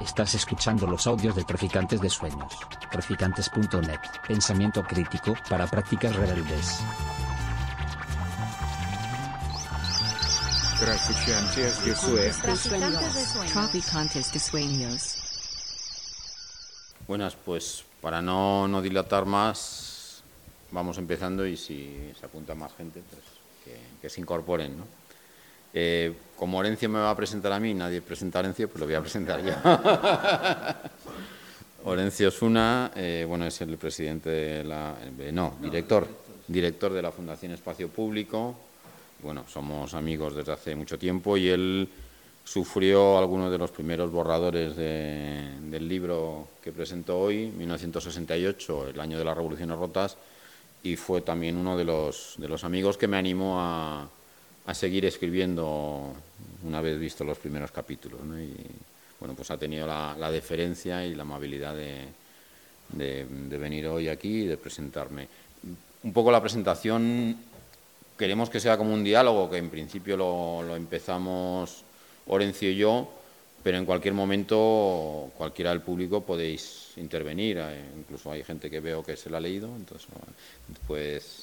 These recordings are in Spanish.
Estás escuchando los audios de Traficantes de Sueños. Traficantes.net. Pensamiento crítico para prácticas rebeldes. Traficantes de Sueños. Traficantes de Sueños. Buenas, pues para no, no dilatar más, vamos empezando y si se apunta más gente, pues que, que se incorporen, ¿no? Eh, como Orencio me va a presentar a mí, nadie presenta a Orencio, pues lo voy a presentar yo. Orencio Osuna, eh, bueno, es el presidente de la... eh, no, director, director de la Fundación Espacio Público. Bueno, somos amigos desde hace mucho tiempo y él sufrió algunos de los primeros borradores de- del libro que presentó hoy, 1968, el año de las revoluciones rotas, y fue también uno de los, de los amigos que me animó a, a seguir escribiendo una vez visto los primeros capítulos. Y bueno, pues ha tenido la, deferencia y la amabilidad de, venir hoy aquí y de presentarme. Un poco la presentación queremos que sea como un diálogo, que en principio lo, lo empezamos Orencio y yo, pero en cualquier momento cualquiera del público podéis intervenir. eh, Incluso hay gente que veo que se la ha leído, entonces pues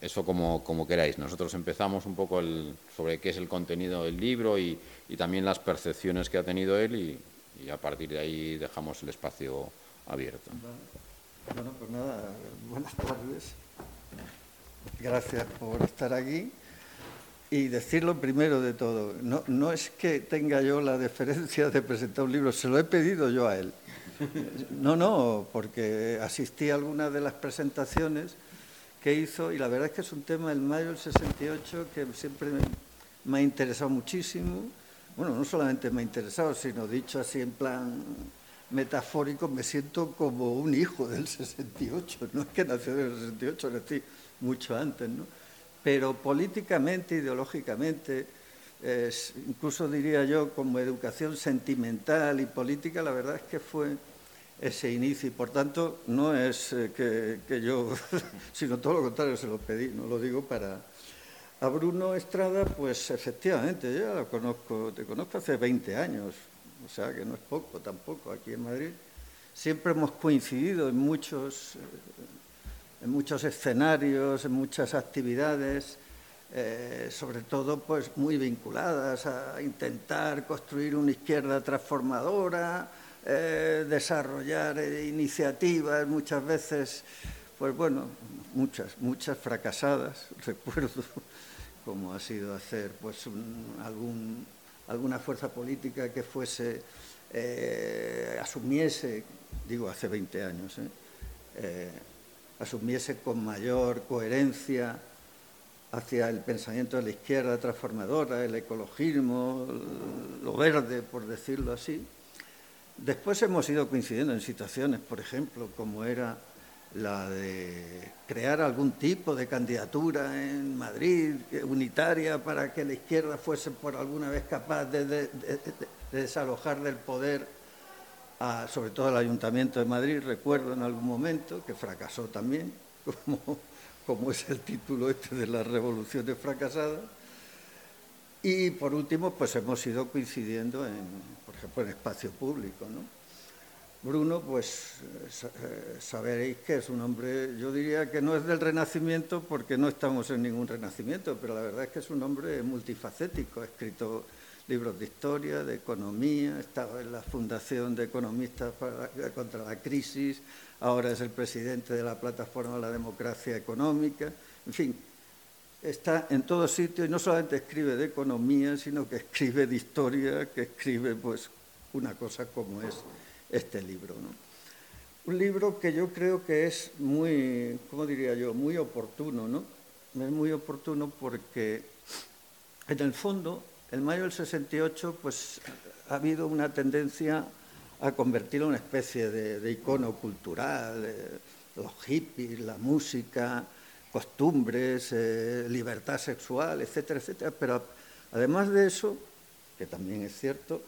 eso como, como queráis. Nosotros empezamos un poco el- sobre qué es el contenido del libro y, y también las percepciones que ha tenido él y, y a partir de ahí dejamos el espacio abierto. Bueno, pues nada, buenas tardes. Gracias por estar aquí. Y decir lo primero de todo, no, no es que tenga yo la deferencia de presentar un libro, se lo he pedido yo a él. No, no, porque asistí a algunas de las presentaciones que hizo y la verdad es que es un tema del mayo del 68 que siempre me, ha interesado muchísimo. Bueno, no solamente me ha interesado, sino dicho así en plan metafórico, me siento como un hijo del 68. No es que nació en el 68, nací mucho antes, ¿no? Pero políticamente, ideológicamente, incluso diría yo como educación sentimental y política, la verdad es que fue ese inicio y por tanto no es eh, que, yo, sino todo lo contrario, se lo pedí, no lo digo para... A Bruno Estrada, pues efectivamente, yo lo conozco, te conozco hace 20 años, o sea que no es poco tampoco aquí en Madrid. Siempre hemos coincidido en muchos, eh, en muchos escenarios, en muchas actividades, eh, sobre todo pues muy vinculadas a intentar construir una izquierda transformadora, eh, desarrollar eh, iniciativas muchas veces, pues bueno, muchas, muchas fracasadas, recuerdo como ha sido hacer pues algún, alguna fuerza política que fuese, eh, asumiese, digo hace 20 años, asumiese con mayor coherencia hacia el pensamiento de la izquierda transformadora, el ecologismo, lo verde, por decirlo así. Después hemos ido coincidiendo en situaciones, por ejemplo, como era la de crear algún tipo de candidatura en Madrid unitaria para que la izquierda fuese por alguna vez capaz de, de- de- de desalojar del poder, sobre todo al Ayuntamiento de Madrid, recuerdo en algún momento, que fracasó también, como, como es el título este de las revoluciones fracasadas. Y por último, pues hemos ido coincidiendo en, por espacio público, ¿no? Bruno, pues eh, sa- saberéis que es un hombre, yo diría que no es del Renacimiento porque no estamos en ningún Renacimiento, pero la verdad es que es un hombre multifacético, ha escrito libros de historia, de economía, ha estado en la Fundación de Economistas para- contra la Crisis, ahora es el presidente de la Plataforma de la Democracia Económica, en fin, está en todo sitio y no solamente escribe de economía, sino que escribe de historia, que escribe pues una cosa como es este libro. ¿no? Un libro que yo creo que es muy, ¿cómo diría yo?, muy oportuno, ¿no? Es muy oportuno porque en el fondo, el mayo del 68, pues ha habido una tendencia a convertirlo en una especie de, de icono cultural, eh, los hippies, la música, costumbres, eh, libertad sexual, etcétera, etcétera. Pero además de eso, que también es cierto,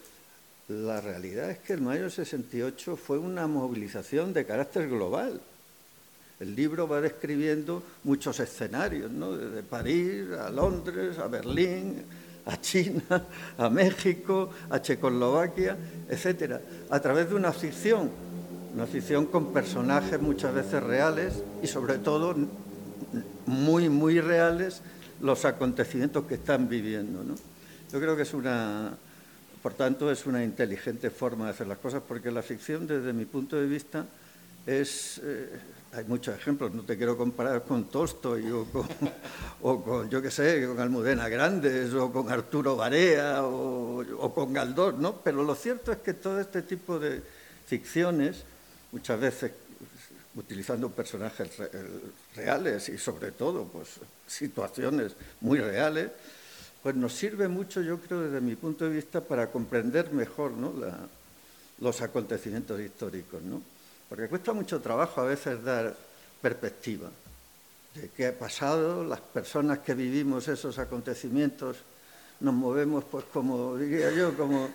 la realidad es que el mayo del 68 fue una movilización de carácter global. El libro va describiendo muchos escenarios, ¿no? desde París a Londres, a Berlín, a China, a México, a Checoslovaquia, etcétera, a través de una ficción, una ficción con personajes muchas veces reales y sobre todo muy, muy reales los acontecimientos que están viviendo. ¿no? Yo creo que es una, por tanto, es una inteligente forma de hacer las cosas, porque la ficción, desde mi punto de vista, es... Eh, hay muchos ejemplos, no te quiero comparar con Tolstoy o con, o con yo qué sé, con Almudena Grandes o con Arturo Barea o, o, con Galdós, ¿no? Pero lo cierto es que todo este tipo de ficciones, muchas veces utilizando personajes reales y sobre todo pues, situaciones muy reales, pues nos sirve mucho, yo creo, desde mi punto de vista, para comprender mejor ¿no? los acontecimientos históricos. ¿no? Porque cuesta mucho trabajo a veces dar perspectiva de qué ha pasado, las personas que vivimos esos acontecimientos nos movemos, pues como diría yo, como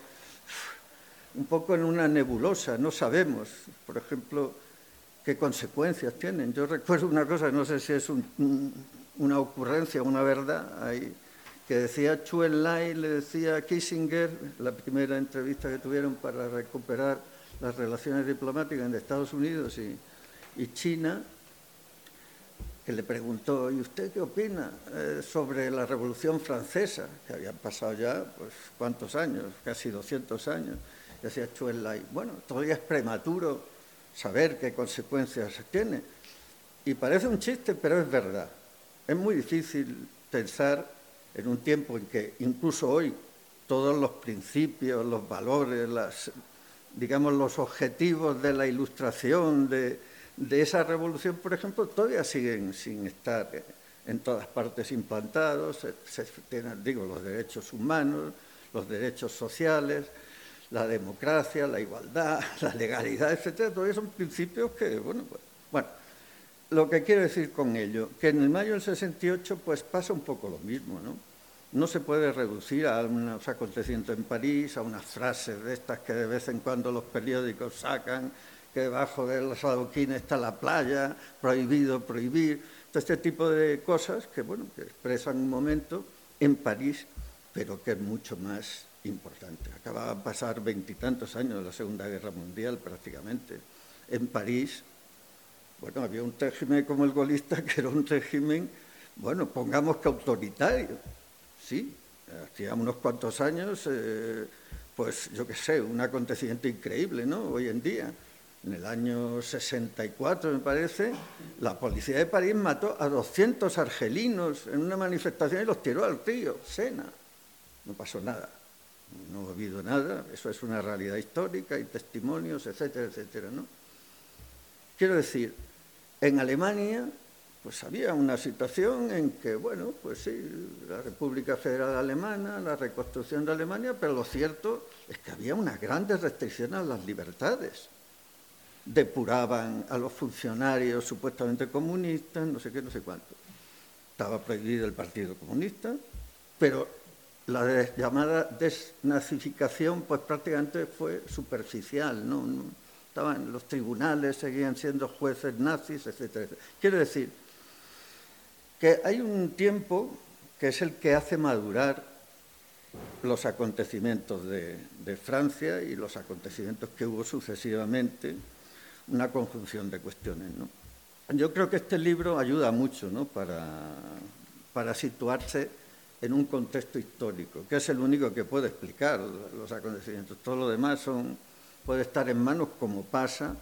un poco en una nebulosa, no sabemos. Por ejemplo, qué consecuencias tienen. Yo recuerdo una cosa, no sé si es una ocurrencia, una verdad, que decía Chu Enlai, le decía a Kissinger, la primera entrevista que tuvieron para recuperar las relaciones diplomáticas entre Estados Unidos y, China, que le preguntó, ¿y usted qué opina eh, sobre la Revolución Francesa? Que habían pasado ya, pues, ¿cuántos años? Casi 200 años. Y decía Chu Enlai, bueno, todavía es prematuro saber qué consecuencias tiene. Y parece un chiste, pero es verdad. Es muy difícil pensar en un tiempo en que incluso hoy todos los principios, los valores, las, digamos los objetivos de la ilustración de, esa revolución, por ejemplo, todavía siguen sin estar en todas partes implantados. Se, tienen, digo, los derechos humanos, los derechos sociales, la democracia, la igualdad, la legalidad, etcétera, todavía son principios que, bueno, pues, bueno, lo que quiero decir con ello, que en el mayo del 68 pues pasa un poco lo mismo, ¿no? No se puede reducir a unos acontecimientos en París, a unas frases de estas que de vez en cuando los periódicos sacan, que debajo de los adoquines está la playa, prohibido prohibir, todo este tipo de cosas que, bueno, que expresan un momento en París, pero que es mucho más importante. Acababa de pasar veintitantos años de la Segunda Guerra Mundial prácticamente. En París, bueno, había un régimen como el golista que era un régimen, bueno, pongamos que autoritario, sí, hacía unos cuantos años, eh, pues yo qué sé, un acontecimiento increíble, ¿no? Hoy en día. En el año 64, me parece, la policía de París mató a 200 argelinos en una manifestación y los tiró al río, Sena. No pasó nada no ha habido nada, eso es una realidad histórica y testimonios, etcétera, etcétera, ¿no? Quiero decir, en Alemania pues había una situación en que, bueno, pues sí, la República Federal Alemana, la reconstrucción de Alemania, pero lo cierto es que había unas grandes restricciones a las libertades. Depuraban a los funcionarios supuestamente comunistas, no sé qué, no sé cuánto. Estaba prohibido el Partido Comunista, pero la llamada desnazificación pues prácticamente fue superficial, ¿no? Estaban los tribunales, seguían siendo jueces nazis, etcétera, Quiero decir que hay un tiempo que es el que hace madurar los acontecimientos de, de Francia y los acontecimientos que hubo sucesivamente, una conjunción de cuestiones. ¿no? Yo creo que este libro ayuda mucho ¿no? para, para situarse en un contexto histórico, que es el único que puede explicar los acontecimientos. Todo lo demás son, puede estar en manos, como pasa,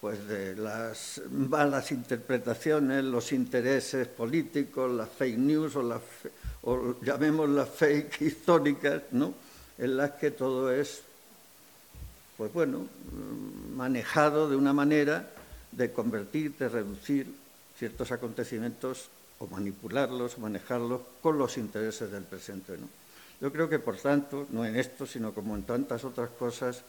pues de las malas interpretaciones, los intereses políticos, las fake news o, las, llamémoslas fake históricas, ¿no? en las que todo es, pues bueno, manejado de una manera de convertir, de reducir ciertos acontecimientos o manipularlos, manejarlos con los intereses del presente. ¿no? Yo creo que, por tanto, no en esto, sino como en tantas otras cosas,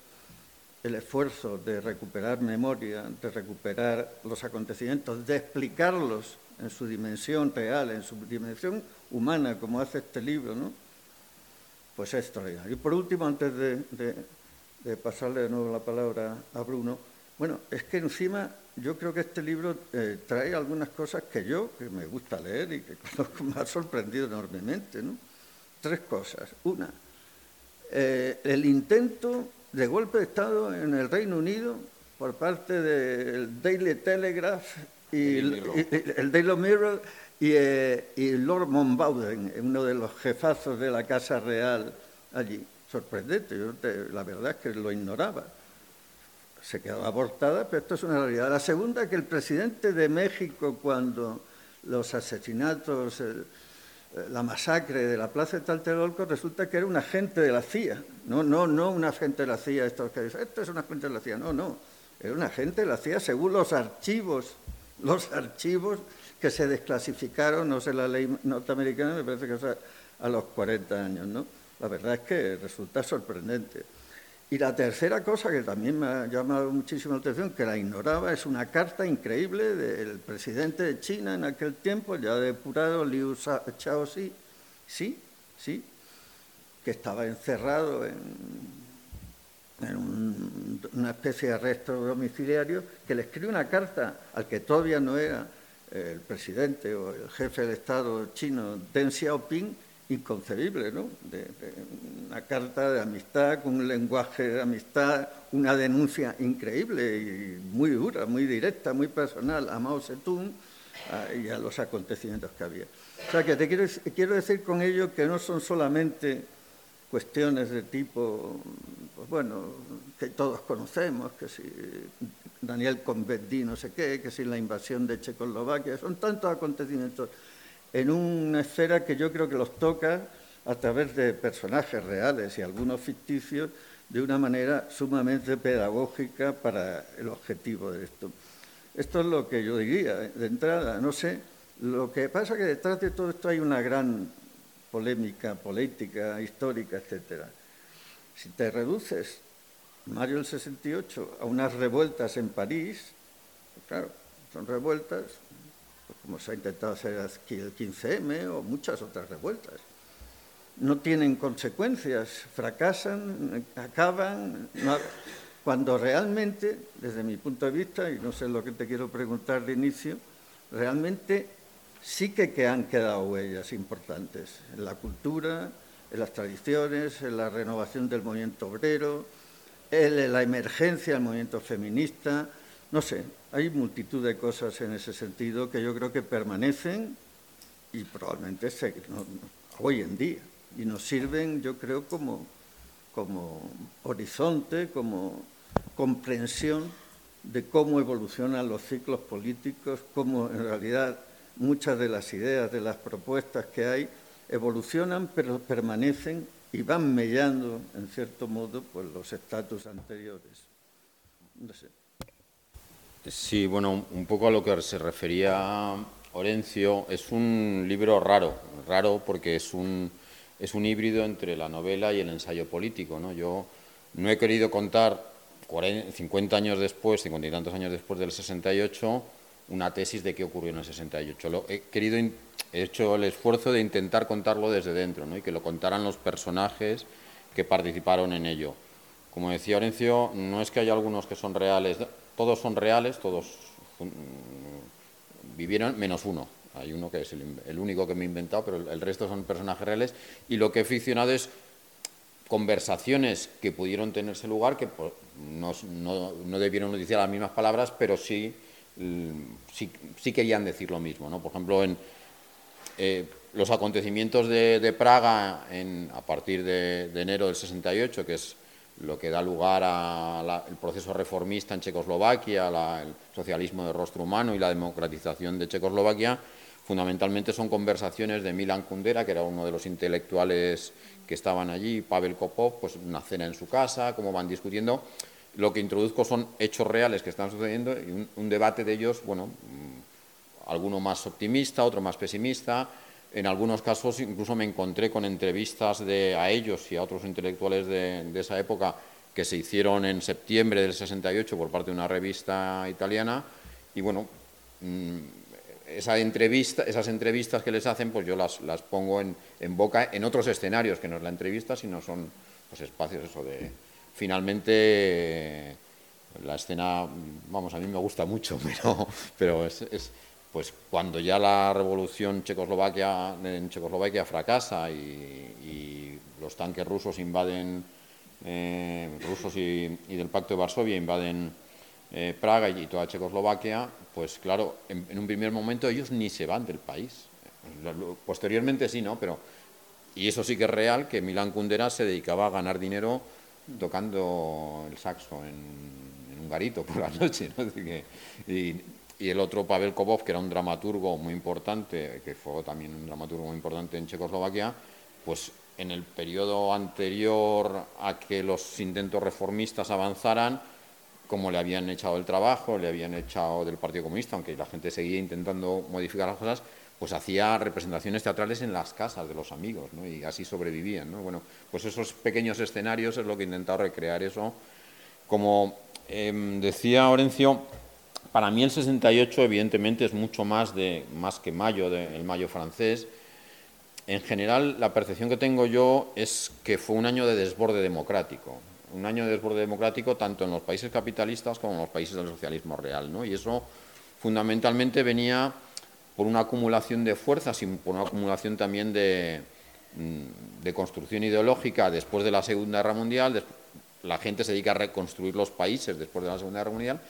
el esfuerzo de recuperar memoria, de recuperar los acontecimientos, de explicarlos en su dimensión real, en su dimensión humana, como hace este libro, ¿no? pues es. Y por último, antes de, de pasarle de nuevo la palabra a Bruno, bueno, es que encima yo creo que este libro eh, trae algunas cosas que yo, que me gusta leer y que conozco, me ha sorprendido enormemente. ¿no? tres cosas. Una, eh, el intento de golpe de Estado en el Reino Unido por parte del Daily Telegraph y el, Daily Mirror eh, y, Lord Monbowden, uno de los jefazos de la Casa Real allí. Sorprendente, yo la verdad es que lo ignoraba. Se quedaba abortada, pero esto es una realidad. La segunda, que el presidente de México, cuando los asesinatos, la masacre de la plaza de Taltelolco, resulta que era un agente de la CIA. No, no, no un agente de la CIA, esto que dicen, esto es un agente de la CIA. No, no, era un agente de la CIA según los archivos, los archivos que se desclasificaron, no sé la ley norteamericana, me parece que a, los 40 años, ¿no? La verdad es que resulta sorprendente. Y la tercera cosa que también me ha llamado muchísimo la atención, que la ignoraba, es una carta increíble del presidente de China en aquel tiempo, ya depurado Liu Shaoxi, sí, sí, que estaba encerrado en, una especie de arresto domiciliario, que le escribe una carta al que todavía no era el presidente o el jefe del Estado chino, Deng Xiaoping, inconcebible, ¿no? una carta de amistad con un lenguaje de amistad, una denuncia increíble y muy dura, muy directa, muy personal a Mao Zedong y a los acontecimientos que había. O sea que te quiero, quiero decir con ello que no son solamente cuestiones de tipo, pues bueno, que todos conocemos, que si Daniel Convetti no sé qué, que si la invasión de Checoslovaquia, son tantos acontecimientos en una esfera que yo creo que los toca a través de personajes reales y algunos ficticios de una manera sumamente pedagógica para el objetivo de esto. Esto es lo que yo diría de entrada, no sé. Lo que pasa es que detrás de todo esto hay una gran polémica política, histórica, etc. Si te reduces, Mario el 68, a unas revueltas en París, pues claro, son revueltas como se ha intentado hacer el 15M o muchas otras revueltas. No tienen consecuencias, fracasan, acaban, cuando realmente, desde mi punto de vista, y no sé lo que te quiero preguntar de inicio, realmente sí que, que han quedado huellas importantes en la cultura, en las tradiciones, en la renovación del movimiento obrero, en la emergencia del movimiento feminista, no sé, hay multitud de cosas en ese sentido que yo creo que permanecen y probablemente se, hoy en día y nos sirven, yo creo, como, como horizonte, como comprensión de cómo evolucionan los ciclos políticos, cómo en realidad muchas de las ideas, de las propuestas que hay, evolucionan pero permanecen y van mellando, en cierto modo, pues, los estatus anteriores. No sé. Sí, bueno, un poco a lo que se refería Orencio, es un libro raro, raro porque es un, es un híbrido entre la novela y el ensayo político. ¿no? Yo no he querido contar 50 años después, 50 y tantos años después del 68, una tesis de qué ocurrió en el 68. Lo, he, querido, he hecho el esfuerzo de intentar contarlo desde dentro ¿no? y que lo contaran los personajes que participaron en ello. Como decía Orencio, no es que haya algunos que son reales, todos son reales, todos vivieron, menos uno. Hay uno que es el, único que me he inventado, pero el, resto son personajes reales. Y lo que he ficcionado es conversaciones que pudieron tenerse lugar, que pues, no, debieron decir las mismas palabras, pero sí, sí, querían decir lo mismo. ¿no? Por ejemplo, en eh, los acontecimientos de, Praga a partir de enero del 68, que es lo que da lugar al proceso reformista en Checoslovaquia, el socialismo de rostro humano y la democratización de Checoslovaquia, fundamentalmente son conversaciones de Milan Kundera, que era uno de los intelectuales que estaban allí, Pavel Kopov, pues una cena en su casa, cómo van discutiendo. Lo que introduzco son hechos reales que están sucediendo y un, debate de ellos, bueno, mm, alguno más optimista, otro más pesimista, en algunos casos incluso me encontré con entrevistas de, a ellos y a otros intelectuales de, esa época que se hicieron en septiembre del 68 por parte de una revista italiana y bueno, mm, esas entrevistas que les hacen pues yo las, pongo en, boca en otros escenarios que no es la entrevista sino son pues, espacios eso de finalmente la escena vamos a mí me gusta mucho pero es pues cuando ya la revolución checoslovaquia, en Checoslovaquia fracasa y, los tanques rusos invaden, eh, rusos y, del Pacto de Varsovia invaden eh, Praga y toda Checoslovaquia, pues claro, en, un primer momento ellos ni se van del país. Posteriormente sí, ¿no? Pero, y eso sí que es real, que Milán Kundera se dedicaba a ganar dinero tocando el saxo en, un garito por la noche. y, el otro, Pavel Kobov, que era un dramaturgo muy importante, que fue también un dramaturgo muy importante en Checoslovaquia, pues en el periodo anterior a que los intentos reformistas avanzaran, como le habían echado el trabajo, le habían echado del Partido Comunista, aunque la gente seguía intentando modificar las cosas, pues hacía representaciones teatrales en las casas de los amigos, ¿no? y así sobrevivían. ¿no? Bueno, pues esos pequeños escenarios es lo que he recrear eso. Como em, decía Orencio, para mí el 68 evidentemente es mucho más, de, más que mayo, el mayo francés. En general, la percepción que tengo yo es que fue un año de desborde democrático un año de desborde democrático tanto en los países capitalistas como en los países del socialismo real. ¿no? Y eso fundamentalmente venía por una acumulación de fuerzas y por una acumulación también de, mm, de construcción ideológica después de la Segunda Guerra Mundial. La gente se dedica a reconstruir los países después de la Segunda Guerra Mundial,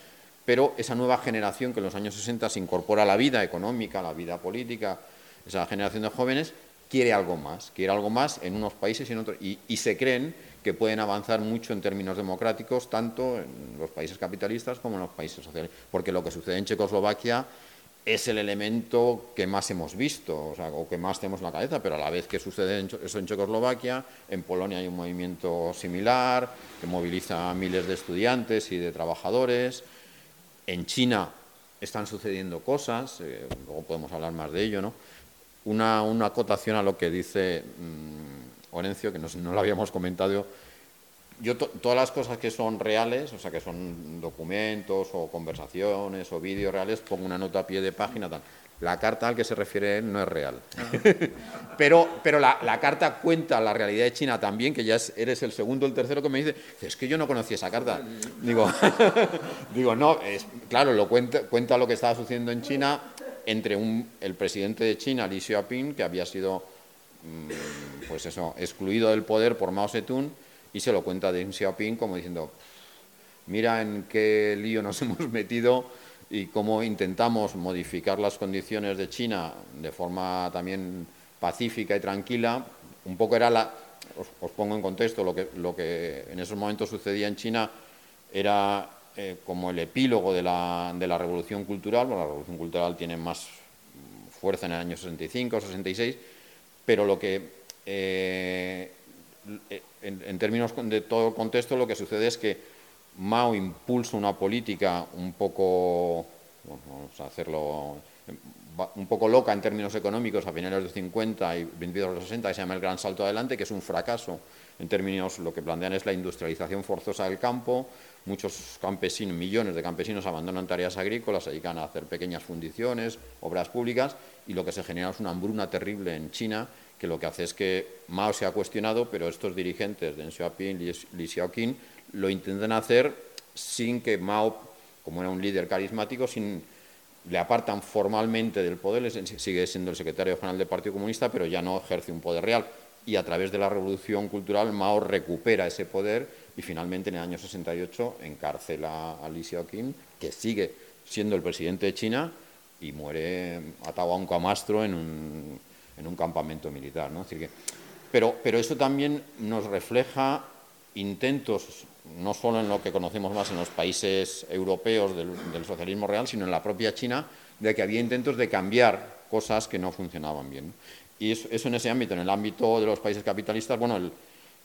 pero esa nueva generación que en los años 60 se incorpora a la vida económica, a la vida política, esa generación de jóvenes, quiere algo más, quiere algo más en unos países y en otros, y se creen que pueden avanzar mucho en términos democráticos, tanto en los países capitalistas como en los países sociales. Porque lo que sucede en Checoslovaquia es el elemento que más hemos visto, o, o que más tenemos en la cabeza, pero a la vez que sucede eso en Checoslovaquia, en Polonia hay un movimiento similar que moviliza a miles de estudiantes y de trabajadores. En China están sucediendo cosas, eh, luego podemos hablar más de ello, ¿no? Una, una acotación a lo que dice mm, Orencio, que no, lo habíamos comentado. Yo todas las cosas que son reales, o sea, que son documentos o conversaciones o vídeos reales, pongo una nota a pie de página, tal. La carta al que se refiere él no es real. Ah. pero pero la, carta cuenta la realidad de China también, que ya eres el segundo o el tercero que me dice, es que yo no conocía esa carta. Digo, digo no, es, claro, lo cuenta, cuenta lo que estaba sucediendo en China entre un, el presidente de China, Li Xiaoping, que había sido Mm, pues eso, excluido del poder por Mao Zedong y se lo cuenta Deng Xiaoping como diciendo, mira en qué lío nos hemos metido y cómo intentamos modificar las condiciones de China de forma también pacífica y tranquila. Un poco era la, os, pongo en contexto, lo que, lo que en esos momentos sucedía en China era eh, como el epílogo de la, de la revolución cultural, la revolución cultural tiene más fuerza en el año 65, 66, pero lo que, eh, en, términos de todo el contexto, lo que sucede es que Mao impulsa una política un poco, vamos a hacerlo, un poco loca en términos económicos a finales de los 50 y principios de los 60, que se llama el Gran Salto Adelante, que es un fracaso en términos, lo que plantean es la industrialización forzosa del campo, muchos campesinos, millones de campesinos abandonan tareas agrícolas, se dedican a hacer pequeñas fundiciones, obras públicas, y lo que se genera es una hambruna terrible en China, que lo que hace es que Mao se ha cuestionado, pero estos dirigentes, Deng Xiaoping, Li Xiaoqing, lo intentan hacer sin que Mao, como era un líder carismático, sin, le apartan formalmente del poder, sigue siendo el secretario general del Partido Comunista, pero ya no ejerce un poder real. Y a través de la revolución cultural, Mao recupera ese poder y finalmente en el año 68 encarcela a Li Xiaoqing, que sigue siendo el presidente de China y muere atado a un camastro en un, en un campamento militar. ¿no? que, pero, pero eso también nos refleja intentos, no solo en lo que conocemos más en los países europeos del, socialismo real, sino en la propia China, de que había intentos de cambiar cosas que no funcionaban bien. Y eso, en ese ámbito, en el ámbito de los países capitalistas, bueno,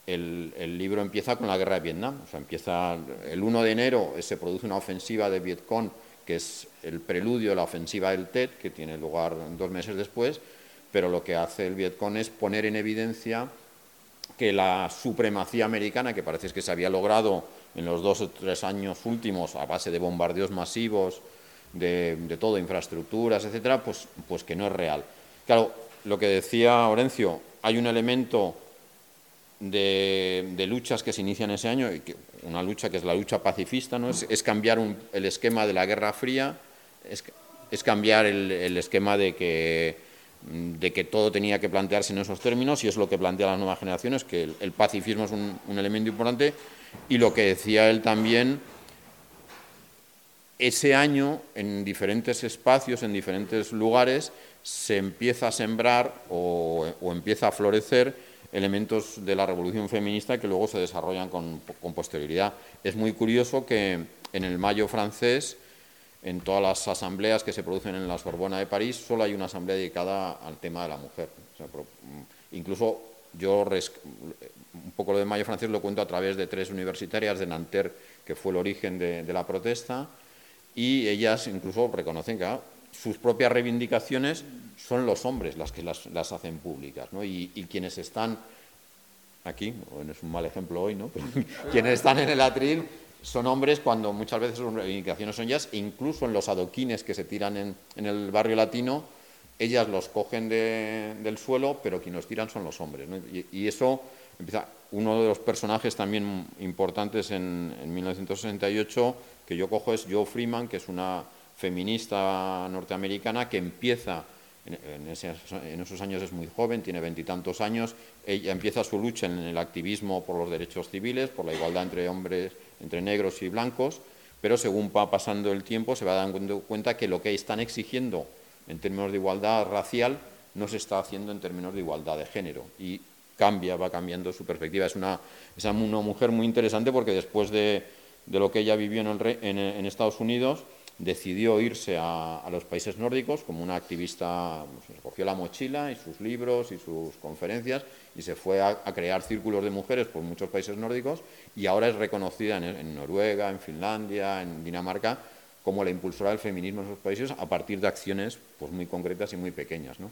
el, libro empieza con la guerra de Vietnam. Empieza el 1 de enero, se produce una ofensiva de Vietcong, que es el preludio de la ofensiva del TED, que tiene lugar dos meses después, pero lo que hace el Vietcong es poner en evidencia que la supremacía americana, que parece que se había logrado en los dos o tres años últimos a base de bombardeos masivos, de, todo, infraestructuras, etcétera, pues, pues que no es real. Claro, lo que decía Orencio, hay un elemento de, luchas que se inician ese año, y una lucha que es la lucha pacifista, ¿no? es, cambiar el esquema de la Guerra Fría, es cambiar el, el esquema de que, de que todo tenía que plantearse en esos términos y es lo que plantean las nuevas generaciones, que el, pacifismo es un, un elemento importante y lo que decía él también ese año, en diferentes espacios, en diferentes lugares, se empieza a sembrar o, o, empieza a florecer elementos de la revolución feminista que luego se desarrollan con, con, posterioridad. Es muy curioso que en el mayo francés, en todas las asambleas que se producen en la Sorbona de París, solo hay una asamblea dedicada al tema de la mujer. Sea, incluso yo, un poco lo de mayo francés lo cuento a través de tres universitarias de Nanterre, que fue el origen de, la protesta, y ellas incluso reconocen que ah, sus propias reivindicaciones son los hombres las que las, hacen públicas, ¿no? y, y, quienes están aquí, bueno, es un mal ejemplo hoy, ¿no? Quienes están en el atril son hombres cuando muchas veces sus reivindicaciones son ellas, incluso en los adoquines que se tiran en, en el barrio latino, ellas los cogen de, del suelo, pero quienes los tiran son los hombres. Y, eso empieza. Uno de los personajes también importantes en, en 1968 que yo cojo es Joe Freeman, que es una feminista norteamericana que empieza, en, en esos años es muy joven, tiene veintitantos años, ella empieza su lucha en el activismo por los derechos civiles, por la igualdad entre hombres, entre negros y blancos, pero según va pasando el tiempo se va dando cuenta que lo que están exigiendo en términos de igualdad racial no se está haciendo en términos de igualdad de género. Y cambia, va cambiando su perspectiva. Es una, es una mujer muy interesante porque después de de lo que ella vivió en, el, en, en Estados Unidos, decidió irse a, los países nórdicos como una activista, pues, cogió la mochila y sus libros y sus conferencias y se fue a, crear círculos de mujeres por muchos países nórdicos y ahora es reconocida en, Noruega, en Finlandia, en Dinamarca como la impulsora del feminismo en esos países a partir de acciones pues, muy concretas y muy pequeñas. ¿no?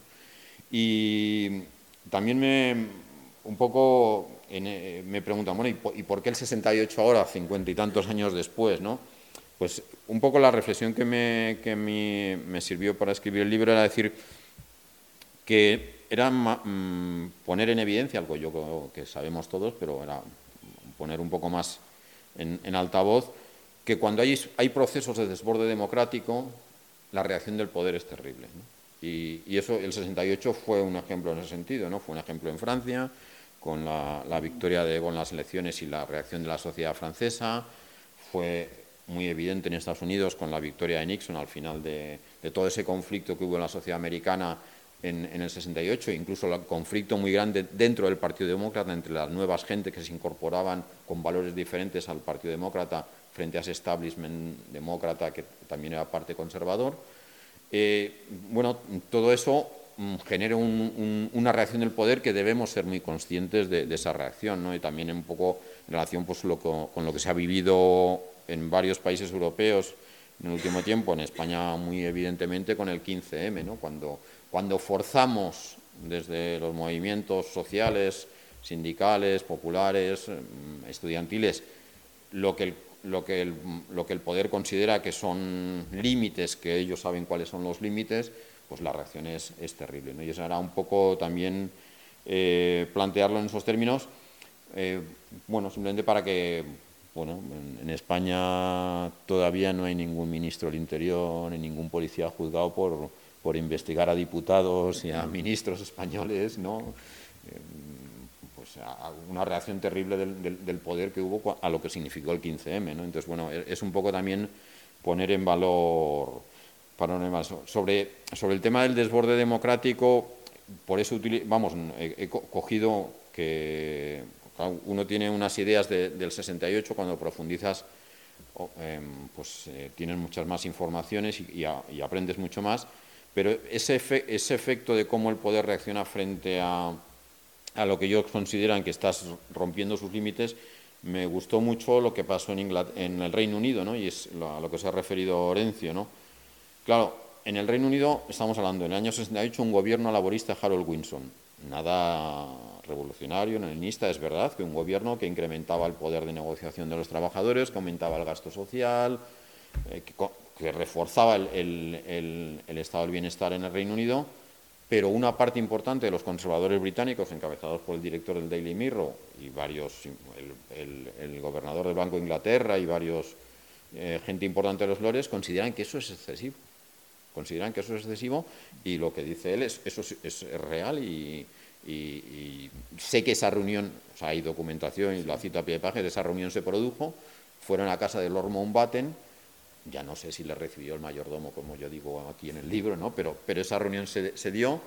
Y también me, un poco eh, me preguntan, bueno, ¿y por, ¿y por, qué el 68 ahora, cincuenta y tantos años después? ¿no? Pues un poco la reflexión que, me, que mi, me sirvió para escribir el libro era decir que era mm, poner en evidencia algo yo que sabemos todos, pero era poner un poco más en, en altavoz, que cuando hay, hay, procesos de desborde democrático, la reacción del poder es terrible. y, eso, el 68 fue un ejemplo en ese sentido, ¿no? Fue un ejemplo en Francia, con la, la victoria de Evo en las elecciones y la reacción de la sociedad francesa. Fue muy evidente en Estados Unidos con la victoria de Nixon al final de, de todo ese conflicto que hubo en la sociedad americana en, en, el 68, incluso el conflicto muy grande dentro del Partido Demócrata entre las nuevas gente que se incorporaban con valores diferentes al Partido Demócrata frente a ese establishment demócrata que también era parte conservador. Eh, bueno, todo eso Mm, genere un, un, una reacción del poder que debemos ser muy conscientes de, de esa reacción, ¿no? y también un poco en relación pues, lo, con, con, lo que se ha vivido en varios países europeos en el último tiempo, en España muy evidentemente con el 15M, ¿no? cuando, cuando forzamos desde los movimientos sociales, sindicales, populares, mm, estudiantiles, lo que el lo que, lo que el poder considera que son límites, que ellos saben cuáles son los límites, pues la reacción es, es terrible. Y eso era un poco también eh, plantearlo en esos términos, eh, bueno, simplemente para que, bueno, en, España todavía no hay ningún ministro del Interior ni ningún policía juzgado por, por investigar a diputados y a ministros españoles, ¿no? Eh, pues a una reacción terrible del, del, del, poder que hubo a lo que significó el 15M, ¿no? Entonces, bueno, es un poco también poner en valor problemas. Sobre, sobre el tema del desborde democrático, por eso vamos, he, he cogido que uno tiene unas ideas de, del 68 cuando profundizas eh, pues eh, tienes muchas más informaciones y, aprendes mucho más, pero ese, ese efecto de cómo el poder reacciona frente a, lo que ellos consideran que estás rompiendo sus límites, me gustó mucho lo que pasó en, el Reino Unido, ¿no? y es a lo que se ha referido Orencio, ¿no? Claro, en el Reino Unido estamos hablando, en el año 68, un gobierno laborista Harold Wilson. Nada revolucionario, leninista, es verdad que un gobierno que incrementaba el poder de negociación de los trabajadores, que aumentaba el gasto social, eh, que, reforzaba el, estado del bienestar en el Reino Unido, pero una parte importante de los conservadores británicos, encabezados por el director del Daily Mirror y varios, el, el gobernador del Banco de Inglaterra y varios eh, gente importante de los lores, consideran que eso es excesivo consideran que eso es excesivo y lo que dice él es eso es, real y, sé que esa reunión, o sea, hay documentación y la cita a pie de página, esa reunión se produjo, fueron a casa de Lord Mountbatten, ya no sé si le recibió el mayordomo, como yo digo aquí en el libro, ¿no? pero, pero esa reunión se, se dio,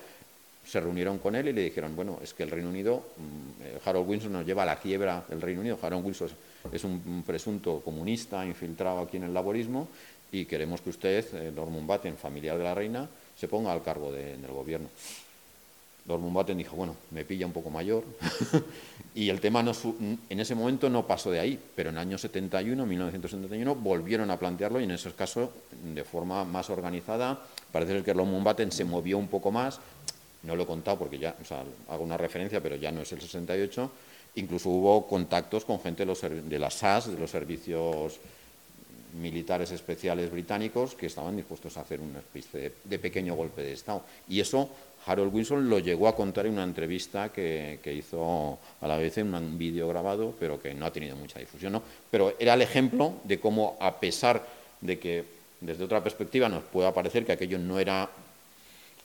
se reunieron con él y le dijeron, bueno, es que el Reino Unido, mm, eh, Harold Wilson nos lleva a la quiebra del Reino Unido, Harold Wilson es un presunto comunista infiltrado aquí en el laborismo y queremos que usted, eh, Lord Mountbatten, familiar de la reina, se ponga al cargo del gobierno. Lord Mountbatten dijo, bueno, me pilla un poco mayor, y el tema en ese momento no pasó de ahí, pero en el año 71, 1971, volvieron a plantearlo y en ese caso, de forma más organizada, parece ser que Lord Mountbatten se movió un poco más, no lo he contado porque ya, o sea, hago una referencia, pero ya no es el 68, incluso hubo contactos con gente de, los, de las SAS, de los servicios militares especiales británicos que estaban dispuestos a hacer una especie de, pequeño golpe de Estado. Y eso Harold Wilson lo llegó a contar en una entrevista que, hizo a la vez en un vídeo grabado, pero que no ha tenido mucha difusión. ¿no? Pero era el ejemplo de cómo, a pesar de que desde otra perspectiva nos pueda parecer que aquello no era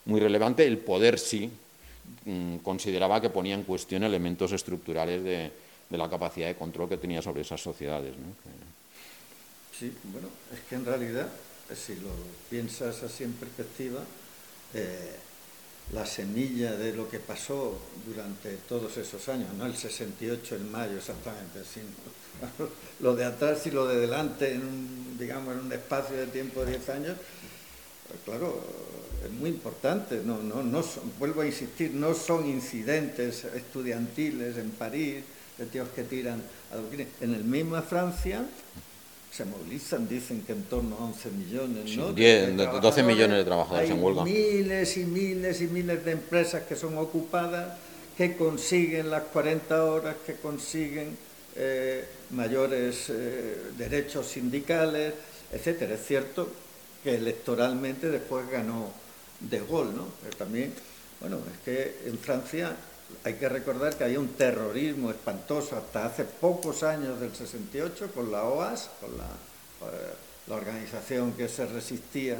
muy relevante, el poder sí mm, consideraba que ponía en cuestión elementos estructurales de, la capacidad de control que tenía sobre esas sociedades. Bueno, es que en realidad, si lo piensas así en perspectiva, eh, la semilla de lo que pasó durante todos esos años, no el 68 en mayo exactamente, sino lo de atrás y lo de delante, en digamos, en un espacio de tiempo de 10 años, pues claro, es muy importante. No, no, no vuelvo a insistir, no son incidentes estudiantiles en París, de tíos que tiran a En el mismo Francia se movilizan, dicen que en torno a 11 millones, ¿no? 12 millones de trabajadores en huelga. Miles y miles y miles de empresas que son ocupadas, que consiguen las 40 horas, que consiguen eh, mayores eh, derechos sindicales, etcétera. Es cierto que electoralmente después ganó De Gaulle, ¿no? Pero también, bueno, es que en Francia hay que recordar que había un terrorismo espantoso hasta hace pocos años del 68 con la OAS, con la, la organización que se resistía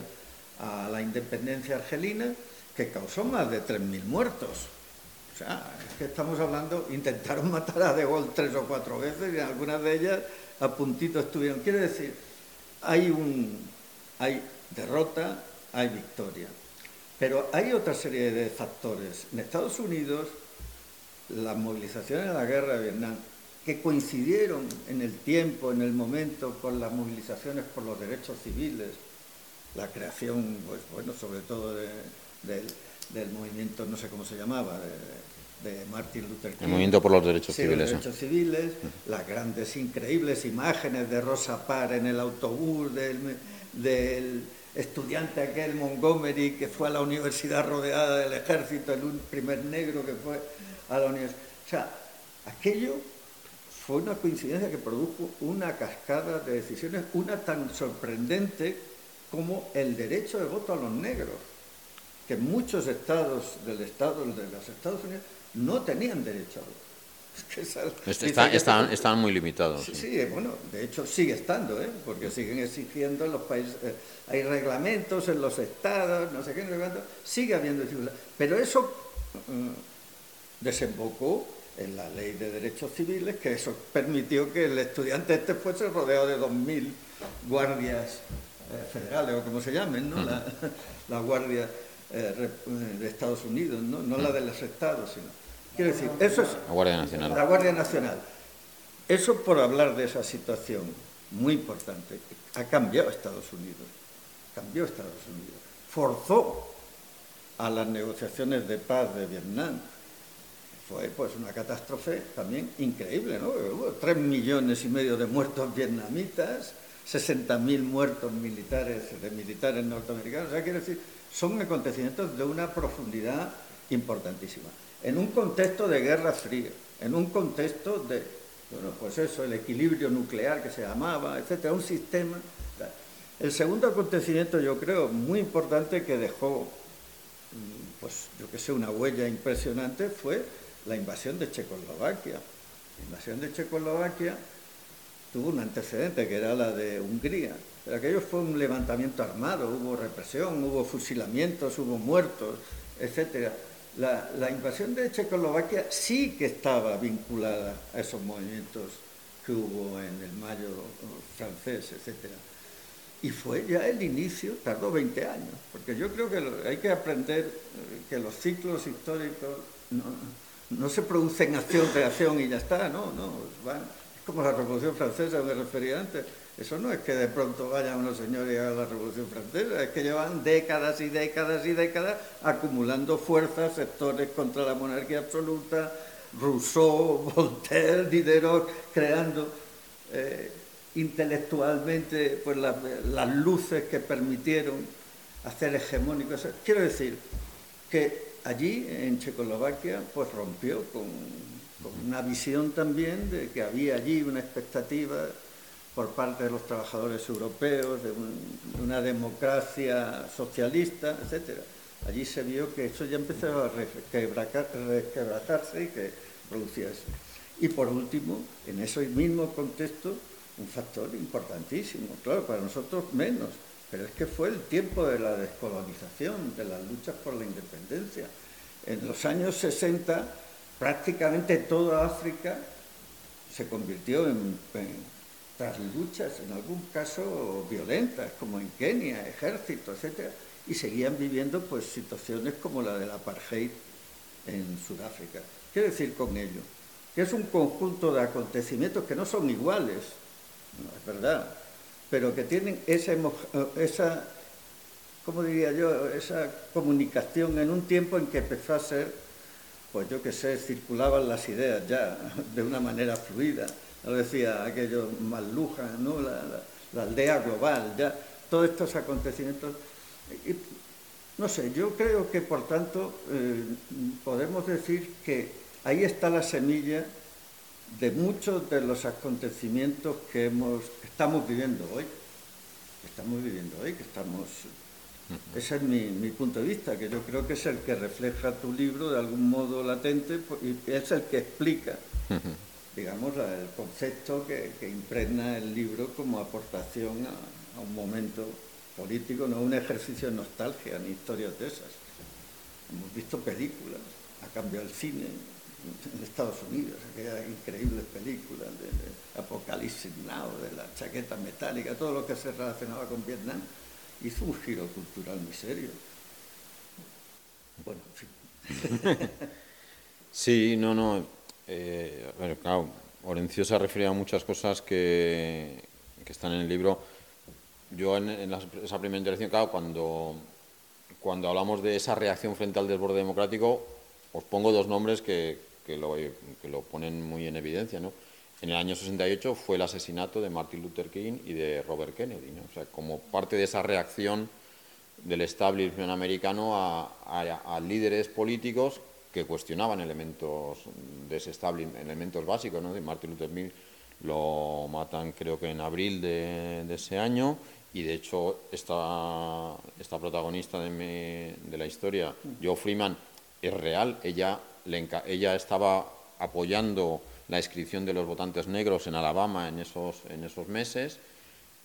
a la independencia argelina, que causó más de 3.000 muertos. O sea, es que estamos hablando, intentaron matar a De Gaulle tres o cuatro veces y algunas de ellas a puntito estuvieron. Quiere decir, hay, un, hay derrota, hay victoria. Pero hay otra serie de factores. En Estados Unidos las movilizaciones de la guerra de Vietnam, que coincidieron en el tiempo, en el momento, con las movilizaciones por los derechos civiles, la creación, pues bueno, sobre todo del movimiento, no sé cómo se llamaba, de, Martin Luther King. El movimiento por los derechos civiles. Los derechos civiles, las grandes, increíbles imágenes de Rosa Parks en el autobús, del, del estudiante aquel Montgomery que fue a la universidad rodeada del ejército, el primer negro que fue a la universidad. O sea, aquello fue una coincidencia que produjo una cascada de decisiones, una tan sorprendente como el derecho de voto a los negros, que muchos estados del estado de los Estados Unidos no tenían derecho a voto. están, muy limitados. Sí, bueno, de hecho sigue estando, ¿eh? porque siguen exigiendo en los países, eh, hay reglamentos en los estados, no sé qué, no sé cuánto, sigue habiendo Pero eso mm, desembocó en la ley de derechos civiles, que eso permitió que el estudiante este fuese rodeado de 2.000 guardias eh, federales, o como se llamen, ¿no? la, guardia eh, de Estados Unidos, ¿no? no la de los estados, sino... Quiero decir, eso es... La Guardia Nacional. La Guardia Nacional. Eso por hablar de esa situación muy importante. Ha cambiado Estados Unidos. Cambió Estados Unidos. Forzó a las negociaciones de paz de Vietnam fue pues una catástrofe también increíble, ¿no? Hubo tres millones y medio de muertos vietnamitas, 60.000 muertos militares de militares norteamericanos, o sea, quiero decir, son acontecimientos de una profundidad importantísima. En un contexto de guerra fría, en un contexto de, bueno, pues eso, el equilibrio nuclear que se llamaba, etcétera, un sistema. El segundo acontecimiento, yo creo, muy importante que dejó, mm, pues yo que sé, una huella impresionante fue la invasión de Checoslovaquia. La invasión de Checoslovaquia tuvo un antecedente que era la de Hungría. Pero aquello fue un levantamiento armado, hubo represión, hubo fusilamientos, hubo muertos, etc. La, invasión de Checoslovaquia sí que estaba vinculada a esos movimientos que hubo en el mayo francés, etc. Y fue ya el inicio, tardó 20 años, porque yo creo que hay que aprender eh, que los ciclos históricos no, no se producen acción, reacción y ya está, no, no, van, es como la Revolución Francesa, me refería antes. Eso no es que de pronto vayan unos señores hagan la Revolución Francesa, es que llevan décadas y décadas y décadas acumulando fuerzas, sectores contra la monarquía absoluta, Rousseau, Voltaire, Diderot, creando eh, intelectualmente pues, las, las luces que permitieron hacer hegemónicos. Quiero decir que allí en Checoslovaquia pues rompió con, una visión también de que había allí una expectativa por parte de los trabajadores europeos de, una democracia socialista, etcétera. Allí se vio que eso ya empezaba a resquebrajarse y que producía eso. Y por último, en ese mismo contexto, un factor importantísimo, claro, para nosotros menos, pero es que fue el tiempo de la descolonización, de las luchas por la independencia. En los años 60, prácticamente toda África se convirtió en, tras luchas, en algún caso violentas, como en Kenia, ejército, etc. Y seguían viviendo pues, situaciones como la del apartheid en Sudáfrica. ¿Qué decir con ello? Que es un conjunto de acontecimientos que no son iguales, es verdad, pero que tienen esa, esa, ¿cómo diría yo?, esa comunicación en un tiempo en que empezó a ser, pues yo qué sé, circulaban las ideas ya de una manera fluida. Lo decía aquello Maluja, ¿no? La, aldea global, ya, todos estos acontecimientos. no sé, yo creo que por tanto eh, podemos decir que ahí está la semilla de muchos de los acontecimientos que hemos, estamos viviendo hoy. Estamos viviendo hoy, que estamos. Ese es mi, punto de vista, que yo creo que es el que refleja tu libro de algún modo latente pues, y es el que explica, digamos, el concepto que, impregna el libro como aportación a, un momento político, no un ejercicio de nostalgia ni historias de esas. Hemos visto películas, ha cambiado el cine, en Estados Unidos, aquellas increíbles películas de, Apocalipsis Now, de la chaqueta metálica, todo lo que se relacionaba con Vietnam, hizo un giro cultural muy serio. Bueno, en fin. Sí, no, no. Eh, claro, Orencio se ha referido a muchas cosas que, que están en el libro. Yo en, esa primera intervención, claro, cuando, cuando hablamos de esa reacción frente al desborde democrático, os pongo dos nombres que, que lo, que lo ponen muy en evidencia. ¿no? En el año 68 fue el asesinato de Martin Luther King y de Robert Kennedy, ¿no? o sea, como parte de esa reacción del establishment americano a, líderes políticos que cuestionaban elementos de ese establishment, elementos básicos. ¿no? De Martin Luther King lo matan creo que en abril de, ese año y de hecho esta, esta protagonista de, de la historia, Joe Freeman, es real, ella ella estaba apoyando la inscripción de los votantes negros en Alabama en esos, en esos meses,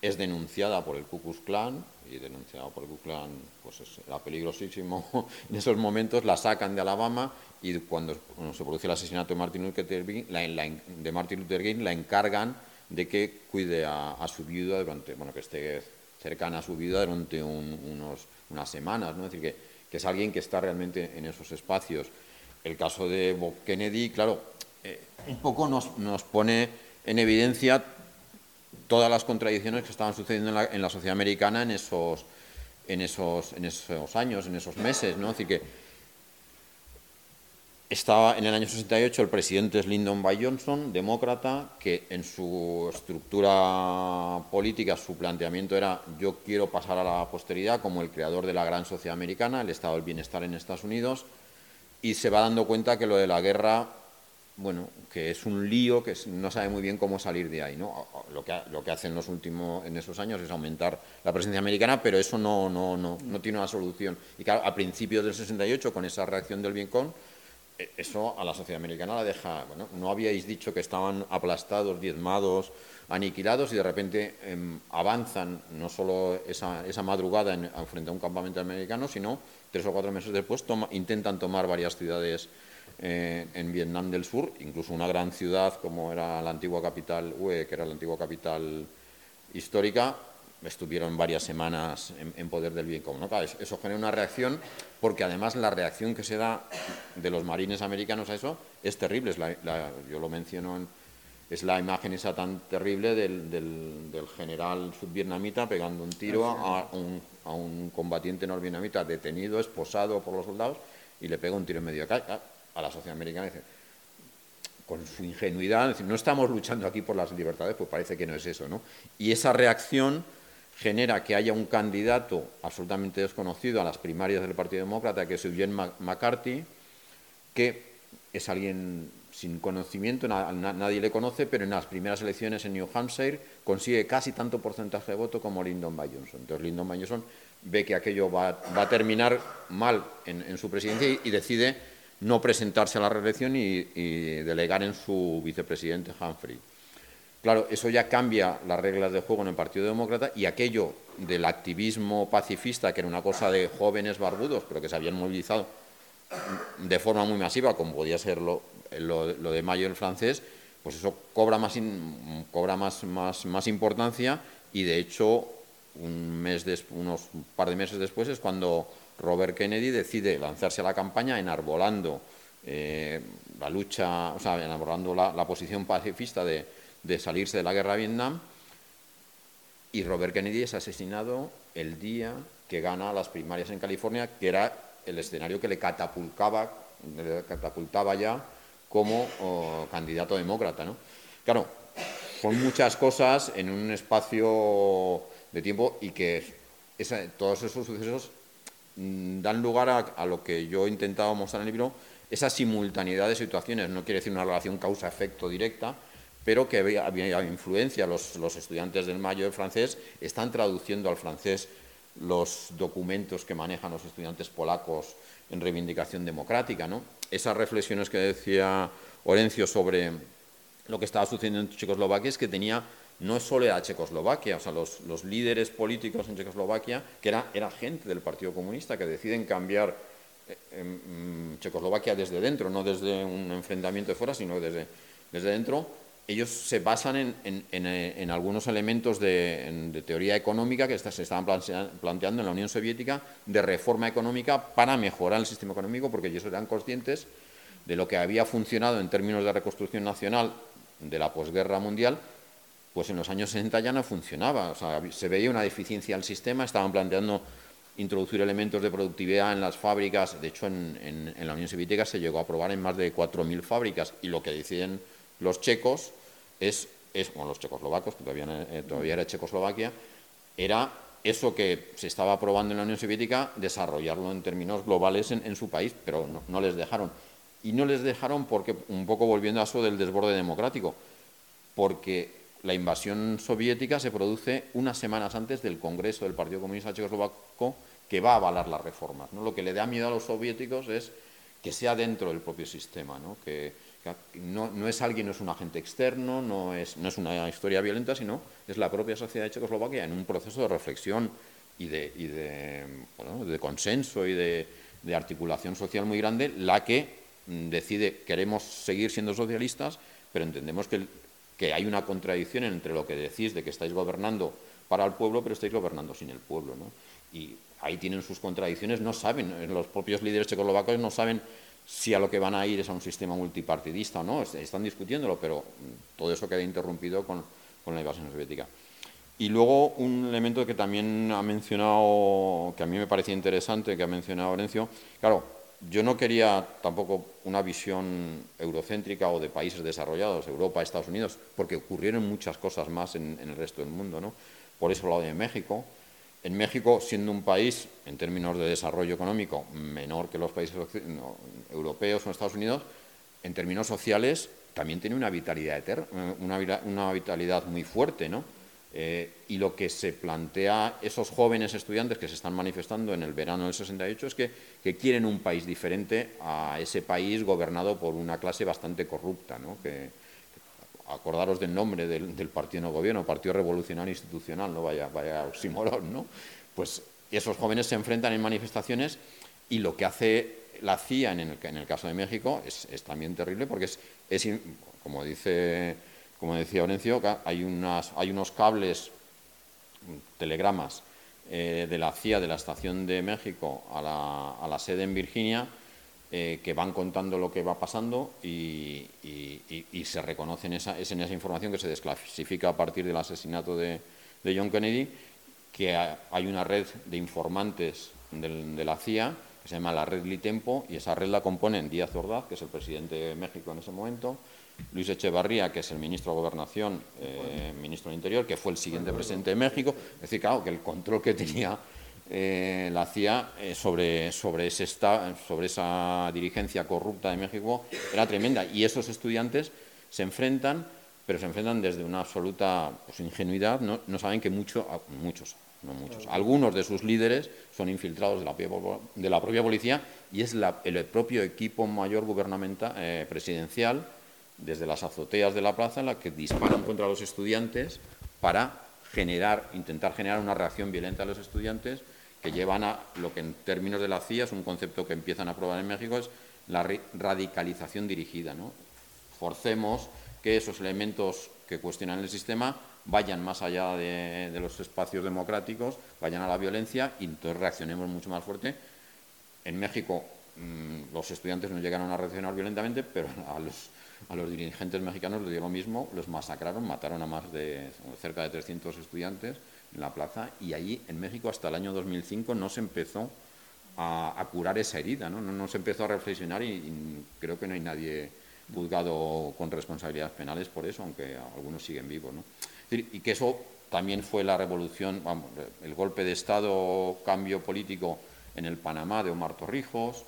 es denunciada por el Ku Klux Klan, y denunciada por el Ku Klux Klan pues era peligrosísimo en esos momentos, la sacan de Alabama y cuando, se produce el asesinato de Martin Luther King, la, de Martin Luther la encargan de que cuide a, su viuda durante, bueno, que esté cercana a su vida durante unos, unas semanas, ¿no? Es decir, que, que es alguien que está realmente en esos espacios. El caso de Bob Kennedy, claro, eh, un poco nos, pone en evidencia todas las contradicciones que estaban sucediendo en la, sociedad americana en esos, en, esos, en esos años, en esos meses. ¿no? Así que estaba en el año 68 el presidente es Lyndon B. Johnson, demócrata, que en su estructura política, su planteamiento era yo quiero pasar a la posteridad como el creador de la gran sociedad americana, el estado del bienestar en Estados Unidos, y se va dando cuenta que lo de la guerra, bueno, que es un lío, que no sabe muy bien cómo salir de ahí, ¿no? Lo que, lo que hace en, los últimos, en esos años es aumentar la presencia americana, pero eso no, no, no, no tiene una solución. Y claro, a principios del 68, con esa reacción del Vietcong, eso a la sociedad americana la deja, bueno, no habíais dicho que estaban aplastados, diezmados, aniquilados y de repente em, avanzan no solo esa, esa madrugada en, frente a un campamento americano, sino tres o cuatro meses después intentan tomar varias ciudades eh, en Vietnam del Sur, incluso una gran ciudad como era la antigua capital Hue, que era la antigua capital histórica, estuvieron varias semanas en, poder del bien común. eso genera una reacción, porque además la reacción que se da de los marines americanos a eso es terrible. yo lo menciono, en, es la imagen esa tan terrible del, general subvietnamita pegando un tiro a un, a un combatiente norvietnamita detenido, esposado por los soldados, y le pega un tiro en medio de calle a la sociedad americana dice, con su ingenuidad, no estamos luchando aquí por las libertades, pues parece que no es eso, ¿no? Y esa reacción genera que haya un candidato absolutamente desconocido a las primarias del Partido Demócrata, que es Eugene McCarthy, que es alguien sin conocimiento, nadie le conoce, pero en las primeras elecciones en New Hampshire consigue casi tanto porcentaje de voto como Lyndon B. Johnson. Entonces Lyndon B. Johnson ve que aquello va, a terminar mal en, su presidencia y decide no presentarse a la reelección y, delegar en su vicepresidente Humphrey. Claro, eso ya cambia las reglas de juego en el Partido Demócrata y aquello del activismo pacifista, que era una cosa de jóvenes barbudos, pero que se habían movilizado de forma muy masiva, como podía ser lo, de Mayo el francés, pues eso cobra más, cobra más, más, importancia y de hecho un mes unos par de meses después es cuando Robert Kennedy decide lanzarse a la campaña enarbolando eh, la lucha, o sea, enarbolando la, posición pacifista de, salirse de la guerra de Vietnam, y Robert Kennedy es asesinado el día que gana las primarias en California, que era el escenario que le catapultaba, le catapultaba ya como oh, candidato demócrata. ¿no? Claro, son muchas cosas en un espacio de tiempo y que todos esos sucesos Mm, dan lugar a, lo que yo he intentado mostrar en el libro, esa simultaneidad de situaciones. No quiere decir una relación causa-efecto directa, pero que había, influencia. Los, estudiantes del Mayo de francés están traduciendo al francés los documentos que manejan los estudiantes polacos en reivindicación democrática. ¿no? Esas reflexiones que decía Orencio sobre lo que estaba sucediendo en Checoslovaquia es que tenía no solo era Checoslovaquia, o sea, los, líderes políticos en Checoslovaquia, que era, gente del Partido Comunista, que deciden cambiar eh, em, mm, Checoslovaquia desde dentro, no desde un enfrentamiento de fuera, sino desde dentro, ellos se basan en, eh, algunos elementos de, teoría económica que se estaban planteando en la Unión Soviética de reforma económica para mejorar el sistema económico, porque ellos eran conscientes de lo que había funcionado en términos de reconstrucción nacional de la posguerra mundial, pues en los años 60 ya no funcionaba. Se veía una deficiencia del sistema, estaban planteando introducir elementos de productividad en las fábricas. De hecho, en, la Unión Soviética se llegó a aprobar en más de 4.000 fábricas y lo que deciden los checos es, es bueno, los checoslovacos, que todavía, eh, todavía era Checoslovaquia, era eso que se estaba aprobando en la Unión Soviética, desarrollarlo en términos globales en, su país, pero no, les dejaron. Y no les dejaron porque, un poco volviendo a eso del desborde democrático, porque la invasión soviética se produce unas semanas antes del Congreso del Partido Comunista Checoslovaco que va a avalar las reformas. ¿no? Lo que le da miedo a los soviéticos es que sea dentro del propio sistema, ¿no? que, no, es alguien, no es un agente externo, no es, no es una historia violenta, sino es la propia sociedad de Checoslovaquia en un proceso de reflexión y de, y de, de consenso y de, de articulación social muy grande la que mm, decide queremos seguir siendo socialistas, pero entendemos que que hay una contradicción entre lo que decís de que estáis gobernando para el pueblo, pero estáis gobernando sin el pueblo. ¿no? Y ahí tienen sus contradicciones, no saben, los propios líderes checoslovacos no saben si a lo que van a ir es a un sistema multipartidista o no, están discutiéndolo, pero todo eso queda interrumpido con, con la invasión soviética. Y luego un elemento que también ha mencionado, que a mí me parecía interesante, que ha mencionado Orencio, claro, yo no quería tampoco una visión eurocéntrica o de países desarrollados, Europa, Estados Unidos, porque ocurrieron muchas cosas más en, el resto del mundo. ¿no? Por eso lo de México. En México, siendo un país, en términos de desarrollo económico, menor que los países europeos o Estados Unidos, en términos sociales también tiene una vitalidad, una, una vitalidad muy fuerte. ¿no? Eh, y lo que se plantea esos jóvenes estudiantes que se están manifestando en el verano del 68 es que, quieren un país diferente a ese país gobernado por una clase bastante corrupta, ¿no? Acordaros del nombre del, partido no gobierno, Partido Revolucionario Institucional, no vaya, vaya oxímoron, ¿no? Pues esos jóvenes se enfrentan en manifestaciones y lo que hace la CIA en el, caso de México es, también terrible porque es, como dice como decía Orencio, hay, hay unos cables, telegramas eh, de la CIA de la Estación de México a la, a la sede en Virginia eh, que van contando lo que va pasando y, se reconoce en esa, es en esa información que se desclasifica a partir del asesinato de, John Kennedy que hay una red de informantes de la CIA que se llama la red Litempo y esa red la componen Díaz Ordaz, que es el presidente de México en ese momento, Luis Echevarría, que es el ministro de Gobernación, eh, ministro del Interior, que fue el siguiente presidente de México. Es decir, claro, que el control que tenía eh, la CIA eh, sobre, sobre, ese sobre esa dirigencia corrupta de México era tremenda. Y esos estudiantes se enfrentan, pero se enfrentan desde una absoluta pues, ingenuidad. No, saben que mucho, ah, muchos, no muchos, algunos de sus líderes son infiltrados de la, de la propia policía y es el propio equipo mayor gubernamental presidencial desde las azoteas de la plaza en la que disparan contra los estudiantes para generar, intentar generar una reacción violenta a los estudiantes que llevan a lo que en términos de la CIA es un concepto que empiezan a probar en México, es la radicalización dirigida. ¿no? Forcemos que esos elementos que cuestionan el sistema vayan más allá de, los espacios democráticos, vayan a la violencia y entonces reaccionemos mucho más fuerte. En México mm, los estudiantes no llegaron a reaccionar violentamente, pero a los a los dirigentes mexicanos les dio lo mismo, los masacraron, mataron a más de cerca de 300 estudiantes en la plaza y allí en México hasta el año 2005 no se empezó a, curar esa herida, ¿no? ¿no? se empezó a reflexionar y, creo que no hay nadie juzgado con responsabilidades penales por eso, aunque algunos siguen vivos. ¿no? Y que eso también fue la revolución, vamos, el golpe de Estado, cambio político en el Panamá de Omar Torrijos,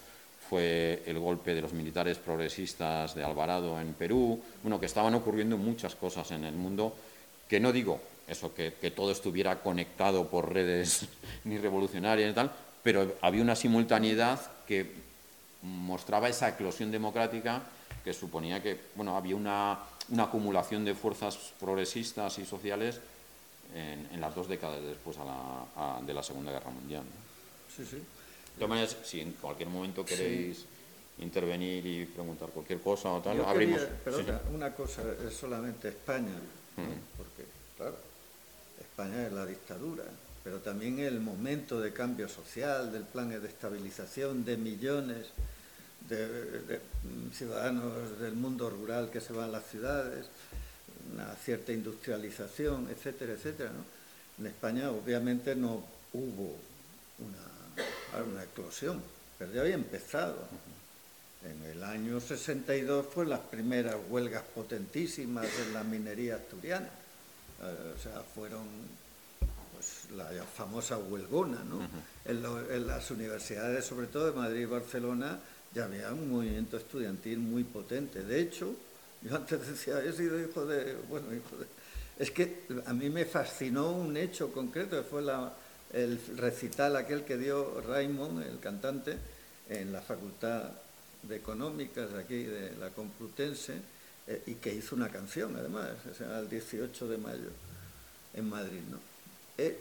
fue el golpe de los militares progresistas de Alvarado en Perú, bueno, que estaban ocurriendo muchas cosas en el mundo, que no digo eso, que, todo estuviera conectado por redes ni revolucionarias y tal, pero había una simultaneidad que mostraba esa eclosión democrática que suponía que bueno, había una, acumulación de fuerzas progresistas y sociales en, las dos décadas después de la Segunda Guerra Mundial. Sí, sí. De todas maneras, si en cualquier momento queréis intervenir y preguntar cualquier cosa o tal, Yo abrimos. pero una cosa es solamente España, porque, claro, España es la dictadura, pero también el momento de cambio social, del plan de estabilización de millones de, ciudadanos del mundo rural que se van a las ciudades, una cierta industrialización, etcétera, etcétera. En España, obviamente, no hubo una una eclosión, pero ya había empezado. En el año 62 fue las primeras huelgas potentísimas en la minería asturiana. Eh, o sea, fueron pues, la famosa huelgona, ¿no? en, las universidades, sobre todo de Madrid y Barcelona, ya había un movimiento estudiantil muy potente. De hecho, yo antes decía, he sido hijo de... Bueno, hijo de... Es que a mí me fascinó un hecho concreto, que fue la, el recital aquel que dio Raymond, el cantante, en la Facultad de Económicas de aquí de la Complutense, eh, y que hizo una canción además, el 18 de mayo en Madrid. ¿no? Eh,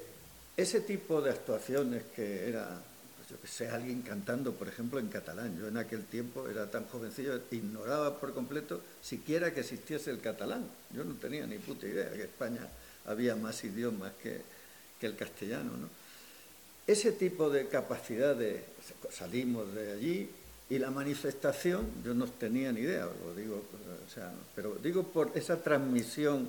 ese tipo de actuaciones que era, pues yo que sé, alguien cantando, por ejemplo, en catalán. Yo en aquel tiempo era tan jovencillo, ignoraba por completo siquiera que existiese el catalán. Yo no tenía ni puta idea que España había más idiomas que, que el castellano. ¿no? Ese tipo de capacidad de salimos de allí y la manifestación, yo no tenía ni idea, lo digo, pero digo por esa transmisión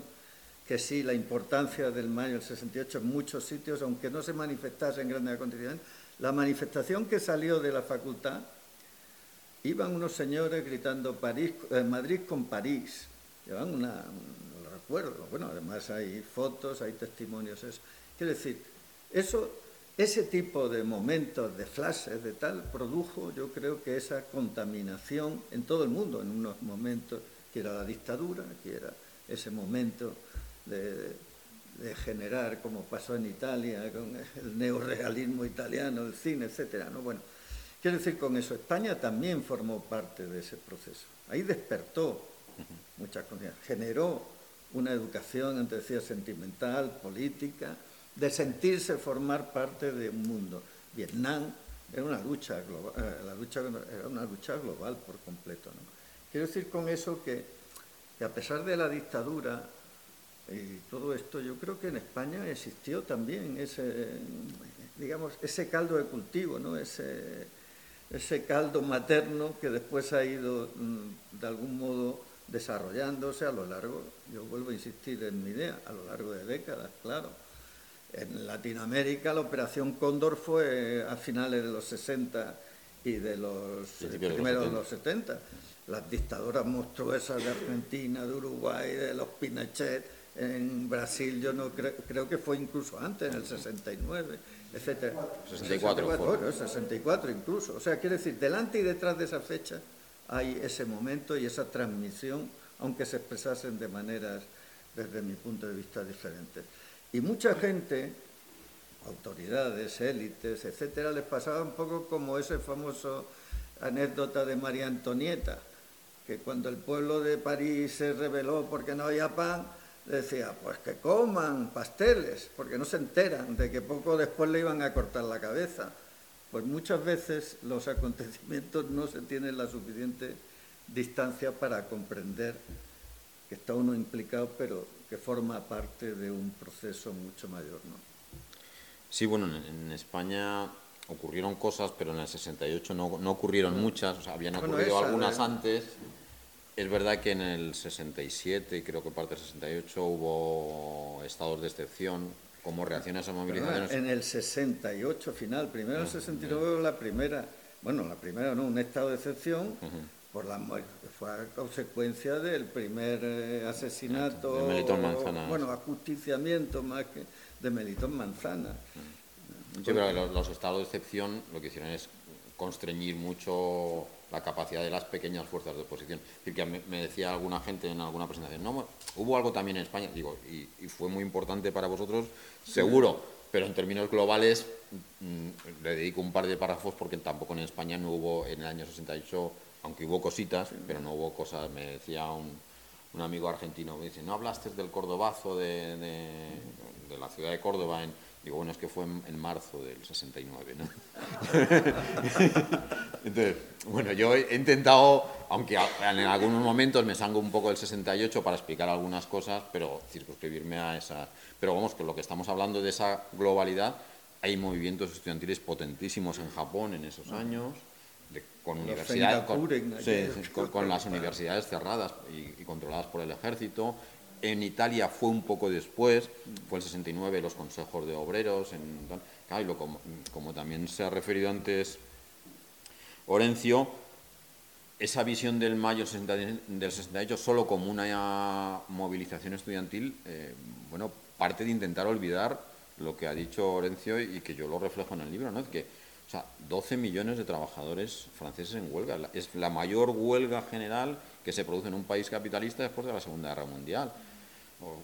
que sí, la importancia del mayo del 68 en muchos sitios, aunque no se manifestase en grandes acontecimientos, la manifestación que salió de la facultad, iban unos señores gritando eh, Madrid con París, llevan una, no lo recuerdo, bueno, además hay fotos, hay testimonios, eso. Quiero decir, eso ese tipo de momentos, de flashes, de tal, produjo, yo creo que esa contaminación en todo el mundo, en unos momentos que era la dictadura, que era ese momento de, de generar, como pasó en Italia, con el neorealismo italiano, el cine, etcétera. ¿no? Bueno, quiero decir con eso, España también formó parte de ese proceso. Ahí despertó muchas cosas, generó una educación, antes decía, sentimental, política, de sentirse formar parte de un mundo. Vietnam era una lucha global, eh, la lucha era una lucha global por completo. ¿no? Quiero decir con eso que, a pesar de la dictadura, y todo esto, yo creo que en España existió también ese, digamos, ese caldo de cultivo, ¿no? ese, ese caldo materno que después ha ido mm, de algún modo desarrollándose a lo largo, yo vuelvo a insistir en mi idea, a lo largo de décadas, claro. En Latinoamérica la operación Cóndor fue a finales de los 60 y de los primeros de los 70. Las dictaduras monstruosas de Argentina, de Uruguay, de los Pinochet, en Brasil yo no creo, creo que fue incluso antes, en el 69, etcétera. 64, 64, 64 incluso. O sea, quiere decir, delante y detrás de esa fecha hay ese momento y esa transmisión, aunque se expresasen de maneras, desde mi punto de vista, diferentes. Y mucha gente, autoridades, élites, etcétera, les pasaba un poco como ese famoso anécdota de María Antonieta, que cuando el pueblo de París se rebeló porque no había pan, decía, pues que coman pasteles, porque no se enteran de que poco después le iban a cortar la cabeza. Pues muchas veces los acontecimientos no se tienen la suficiente distancia para comprender que está uno implicado, pero que forma parte de un proceso mucho mayor. ¿no? Sí, bueno, en, España ocurrieron cosas, pero en el 68 no, no ocurrieron muchas, o sea, habían ocurrido algunas antes es verdad que en el 67 y creo que parte del 68 hubo estados de excepción como reacción a esas movilizaciones. En el 68 final, primero en el 69 ah, la primera, bueno, la primera no, un estado de excepción por la fue a consecuencia del primer eh, asesinato, de Melitón Manzana. Bueno, ajusticiamiento más que de Melitón Manzana. Yo creo que los, los estados de excepción lo que hicieron es constreñir mucho la capacidad de las pequeñas fuerzas de oposición. Es que me decía alguna gente en alguna presentación, no, hubo algo también en España, digo, y, fue muy importante para vosotros, seguro, pero en términos globales mm, le dedico un par de párrafos porque tampoco en España no hubo en el año 68, aunque hubo cositas, pero no hubo cosas, me decía un, amigo argentino, me dice, no hablaste del cordobazo de, de la ciudad de Córdoba en Digo, bueno, es que fue en, marzo del 69, ¿no? Entonces, bueno, yo he intentado, aunque en algunos momentos me salgo un poco del 68 para explicar algunas cosas, pero circunscribirme a esa... Pero vamos, que lo que estamos hablando de esa globalidad, hay movimientos estudiantiles potentísimos en Japón en esos años, con, universidades, con, las universidades cerradas y controladas por el ejército, en Italia fue un poco después, fue el 69, los consejos de obreros. En, claro, como, como, también se ha referido antes Orencio, esa visión del mayo del 68 solo como una movilización estudiantil, eh, bueno, parte de intentar olvidar lo que ha dicho Orencio y que yo lo reflejo en el libro, ¿no? Es que, sea, 12 millones de trabajadores franceses en huelga. Es la mayor huelga general que se produce en un país capitalista después de la Segunda Guerra Mundial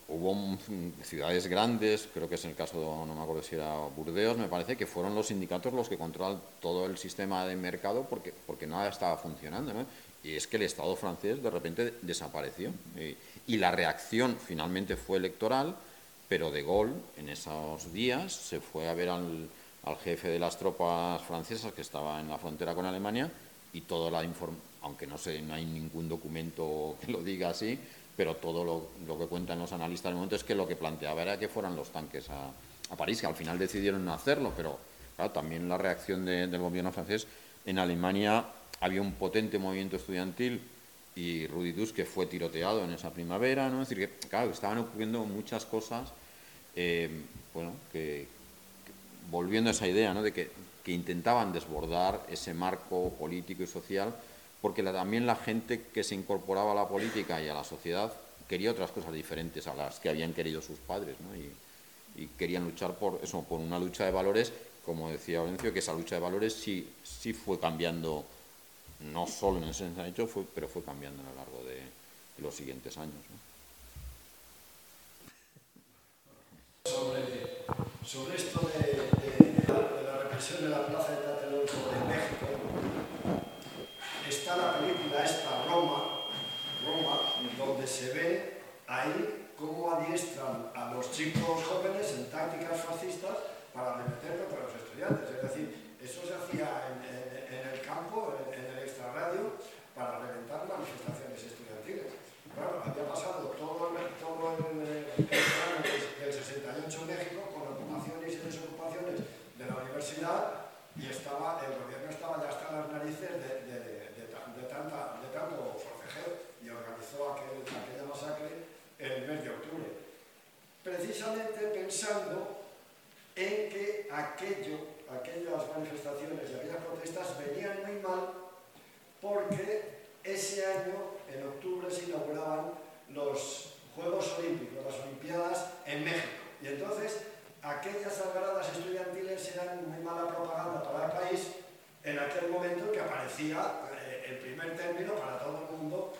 hubo ciudades grandes, creo que es el caso, de, no me acuerdo si era Burdeos, me parece que fueron los sindicatos los que controlan todo el sistema de mercado porque, porque nada estaba funcionando. Y es que el Estado francés de repente desapareció. Y, la reacción finalmente fue electoral, pero de Gaulle en esos días se fue a ver al, al jefe de las tropas francesas que estaba en la frontera con Alemania y toda la información, aunque no sé, no hay ningún documento que lo diga así, pero todo lo, que cuentan los analistas el momento es que lo que planteaba era que fueran los tanques a, París, que al final decidieron hacerlo, pero también la reacción del gobierno francés. En Alemania había un potente movimiento estudiantil y Rudy Duss que fue tiroteado en esa primavera, ¿no? Es decir, que claro, estaban ocurriendo muchas cosas, eh, bueno, que, volviendo a esa idea, ¿no? De que, intentaban desbordar ese marco político y social porque también la gente que se incorporaba a la política y a la sociedad quería otras cosas diferentes a las que habían querido sus padres, ¿no? y, querían luchar por eso, por una lucha de valores, como decía Orencio, que esa lucha de valores sí, sí fue cambiando, no solo en el 68, fue, pero fue cambiando a lo largo de, los siguientes años. Sobre esto de, la, represión de la plaza de Tlatelolco de México, está la película esta, Roma, Roma, donde se ve ahí cómo adiestran a los chicos jóvenes en tácticas fascistas para remeter contra los estudiantes. Es decir, eso se hacía en, el campo, en, en el extrarradio, para reventar manifestaciones estudiantiles. Claro, había pasado todo el, todo el, el verano del 68 en México con ocupaciones y desocupaciones de la universidad y estaba, el gobierno estaba ya hasta las narices de, de- de de tanta, tanto forcejeo y organizó aquel- aquella masacre el mes de octubre. Precisamente pensando en que aquello, aquellas manifestaciones y aquellas protestas venían muy mal porque ese año, en octubre, se inauguraban los Juegos Olímpicos, las Olimpiadas en México. Y entonces aquellas algaradas estudiantiles eran muy mala propaganda para el país en aquel momento que aparecía eh, el primer término para todo el mundo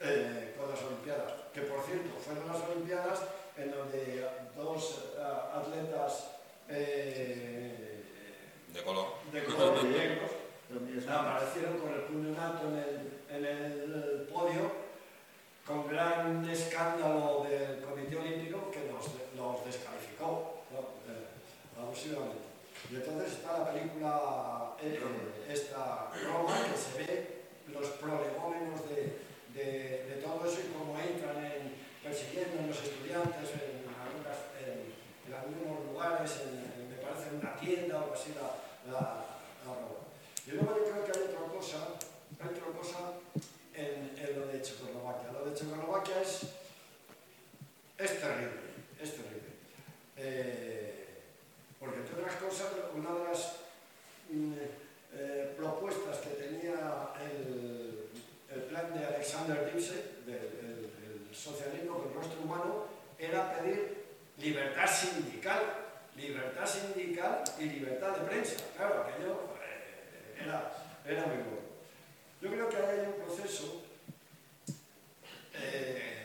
eh, con las Olimpiadas. Que por cierto, fueron las Olimpiadas en donde dos eh, atletas eh, De color. de color griegos aparecieron con el puño en alto en el, en el podio con gran escándalo del dimensiones. Y entonces está la película eh, esta Roma, que se ve los prolegómenos de, de, de todo eso y cómo entran en, persiguiendo a los estudiantes, en, algunas, en, en algunos lugares, en, en, me parece en una tienda o así la, la, la Roma. Y luego yo creo que hay otra cosa, hay otra cosa en, en lo de Checoslovaquia. Lo de Checoslovaquia es, es terrible, es terrible. Eh, entre otras cosas, una de las mm, eh, propuestas que tenía el, plan de Alexander Dipset, del el- el socialismo con rostro humano, era pedir libertad sindical, libertad sindical y libertad de prensa. Claro, aquello eh, era, era muy bueno. Yo creo que ahí hay un proceso eh,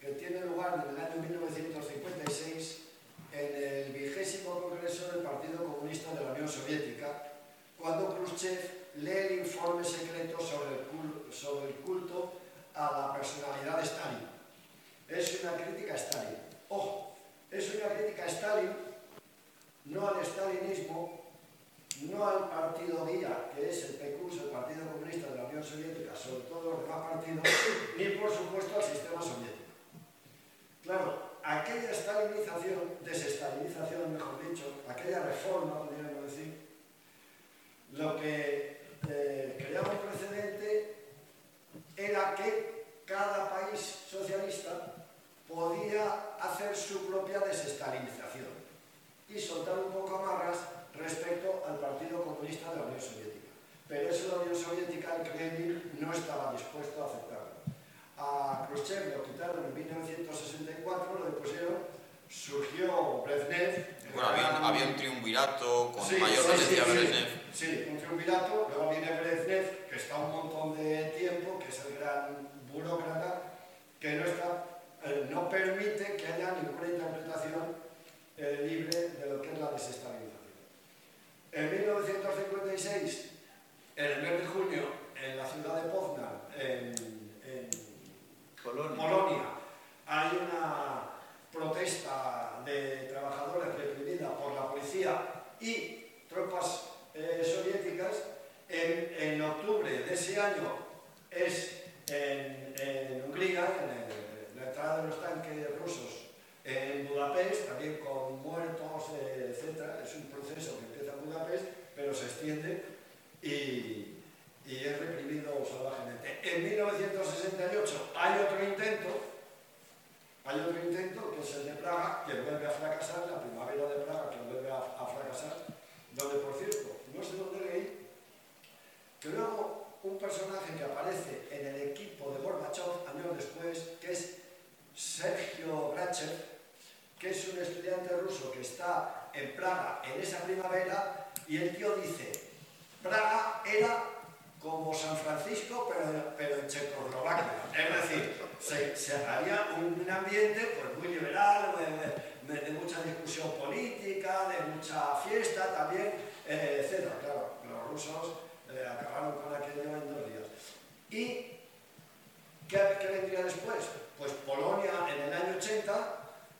que tiene lugar en el año 1956 en el vigésimo congreso del Partido Comunista de la Unión Soviética, cuando Khrushchev lee el informe secreto sobre el, cul- sobre el culto a la personalidad de Stalin. Es una crítica a Stalin. Ojo, es una crítica a Stalin, no al stalinismo, no al partido guía, que es el PQS, el Partido Comunista de la Unión Soviética, sobre todo los demás partidos, ni por supuesto al sistema soviético. Claro, aquella estabilización, desestabilización mejor dicho, aquella reforma, podríamos decir, lo que eh, creaba un precedente era que cada país socialista podía hacer su propia desestabilización y soltar un poco amarras respecto al Partido Comunista de la Unión Soviética. Pero eso la Unión Soviética, el Kremlin, no estaba dispuesto a aceptar. A Khrushchev lo quitaron en 1964, lo depusieron, surgió Brezhnev. Bueno, había, gran- había un triunvirato con Sí, mayor sí, tendencia sí, sí. Brezhnev. Sí, un triunvirato, luego viene Brezhnev, que está un montón de tiempo, que es el gran burócrata, que no, está, eh, no permite que haya ninguna interpretación eh, libre de lo que es la desestabilización. En 1956, en el mes de junio, en la ciudad de Poznan, en Polonia, hay una protesta de trabajadores reprimida por la policía y tropas eh, soviéticas. En, octubre de ese año es en, Hungría, en la entrada de los tanques rusos en Budapest, también con muertos, eh, etc. Es un proceso que empieza en Budapest, pero se extiende y, y es reprimido salvajemente. En 1968 hay otro intento, hay otro intento que es el de Praga, que vuelve a fracasar, la primavera de Praga que vuelve a, a fracasar, donde por cierto, no sé dónde leí, que luego un personaje que aparece en el equipo de Gorbachev años después, que es Sergio Grachev, que es un estudiante ruso que está en Praga en esa primavera, y el tío dice, Praga era como San Francisco, pero, pero en Checoslovaquia. Es decir, se, se haría un ambiente pues, muy liberal, de mucha discusión política, de mucha fiesta también, eh, etc. Claro, los rusos eh, acabaron con aquello en dos días. ¿Y qué, qué vendría después? Pues Polonia en el año 80,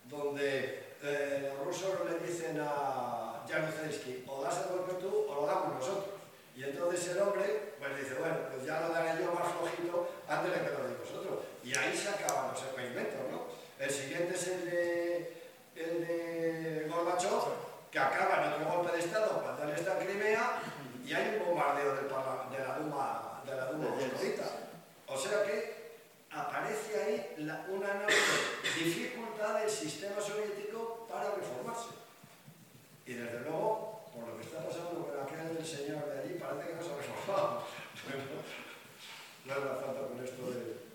donde eh, los rusos le dicen a Jaruzelski, o das el golpe tú o lo damos nosotros. Y entonces el hombre pues dice, bueno, pues ya lo daré yo más flojito antes de que lo deis vosotros. Y ahí se acaban los experimentos, ¿no? El siguiente es el de, el de Gorbachev, que acaba en otro golpe de Estado cuando él está en Crimea y hay un bombardeo del parla- de la Duma, de la Duma moscovita. O sea que aparece ahí la- una enorme dificultad del sistema soviético para reformarse. Y desde luego, por lo que está pasando con aquel señor de parece que no se ha reformado. Bueno, falta con esto de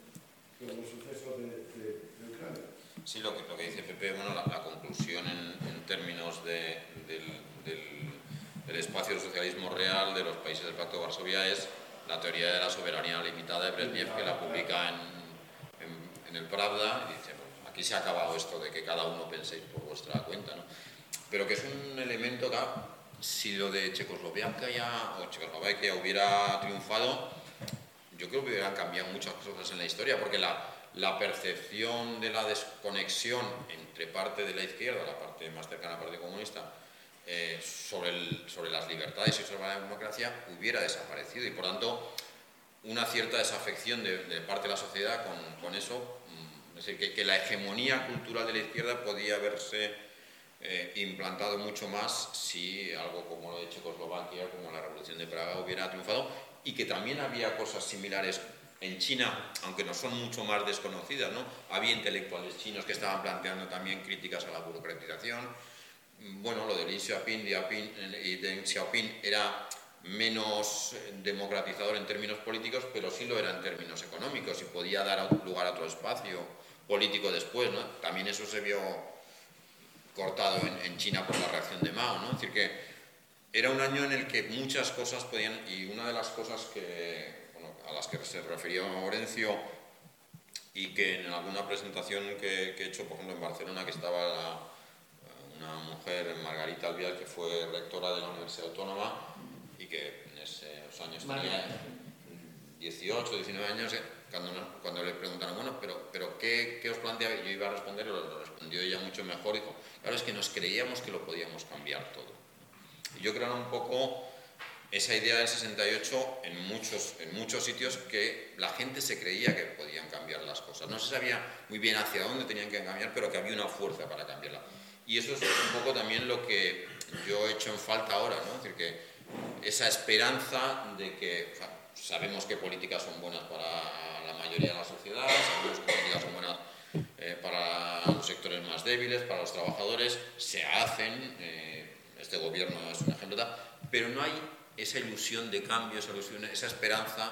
de, Ucrania. Sí, lo que, dice Pepe, bueno, la, conclusión en, términos de- del, espacio del socialismo real de los países del Pacto de Varsovia es la teoría de la soberanía limitada de Brezhnev, que la publica en, el Pravda, y dice, bueno, aquí se ha acabado esto de que cada uno penséis por vuestra cuenta, ¿no? Pero que es un elemento ah, si lo de Checoslovaquia o Checoslovaquia hubiera triunfado, yo creo que hubieran cambiado muchas cosas en la historia, porque la, la percepción de la desconexión entre parte de la izquierda, la parte más cercana a la parte comunista, eh, sobre, el- sobre las libertades y sobre la democracia, hubiera desaparecido. Y por tanto, una cierta desafección de, de parte de la sociedad con, con eso, mm, es decir, que, que la hegemonía cultural de la izquierda podía haberse eh, implantado mucho más si algo como lo de Checoslovaquia, como la Revolución de Praga hubiera triunfado y que también había cosas similares en China, aunque no son mucho más desconocidas, ¿no? Había intelectuales chinos que estaban planteando también críticas a la burocratización. Bueno, lo de Deng Xiaoping, y Deng Xiaoping era menos eh, democratizador en términos políticos, pero sí lo era en términos económicos y podía dar lugar a otro espacio político después, ¿no? También eso se vio cortado en, en China por la reacción de Mao, ¿no? Es decir, que era un año en el que muchas cosas podían, y una de las cosas que, bueno, a las que se refirió Orencio y que en alguna presentación que, que he hecho, por ejemplo, en Barcelona, que estaba la- una mujer, Margarita Albial, que fue rectora de la Universidad Autónoma y que en esos años tenía 18, 19 años, eh, cuando, nos- cuando le preguntaron, bueno, pero, pero ¿qué, qué os planteaba? Yo iba a responder, lo, lo respondió ella mucho mejor, dijo, claro, es que nos creíamos que lo podíamos cambiar todo. Y yo creo un poco esa idea del 68 en muchos, en muchos sitios que la gente se creía que podían cambiar las cosas. No se sabía muy bien hacia dónde tenían que cambiar, pero que había una fuerza para cambiarla. Y eso es un poco también lo que yo he hecho en falta ahora, ¿no? Es decir, que esa esperanza de que o sea, sabemos que políticas son buenas para mayoría de la sociedad, sabemos que políticas son buenas eh, para los sectores más débiles, para los trabajadores, se hacen, eh, este gobierno es un ejemplo, pero no hay esa ilusión de cambio, esa ilusión, esa esperanza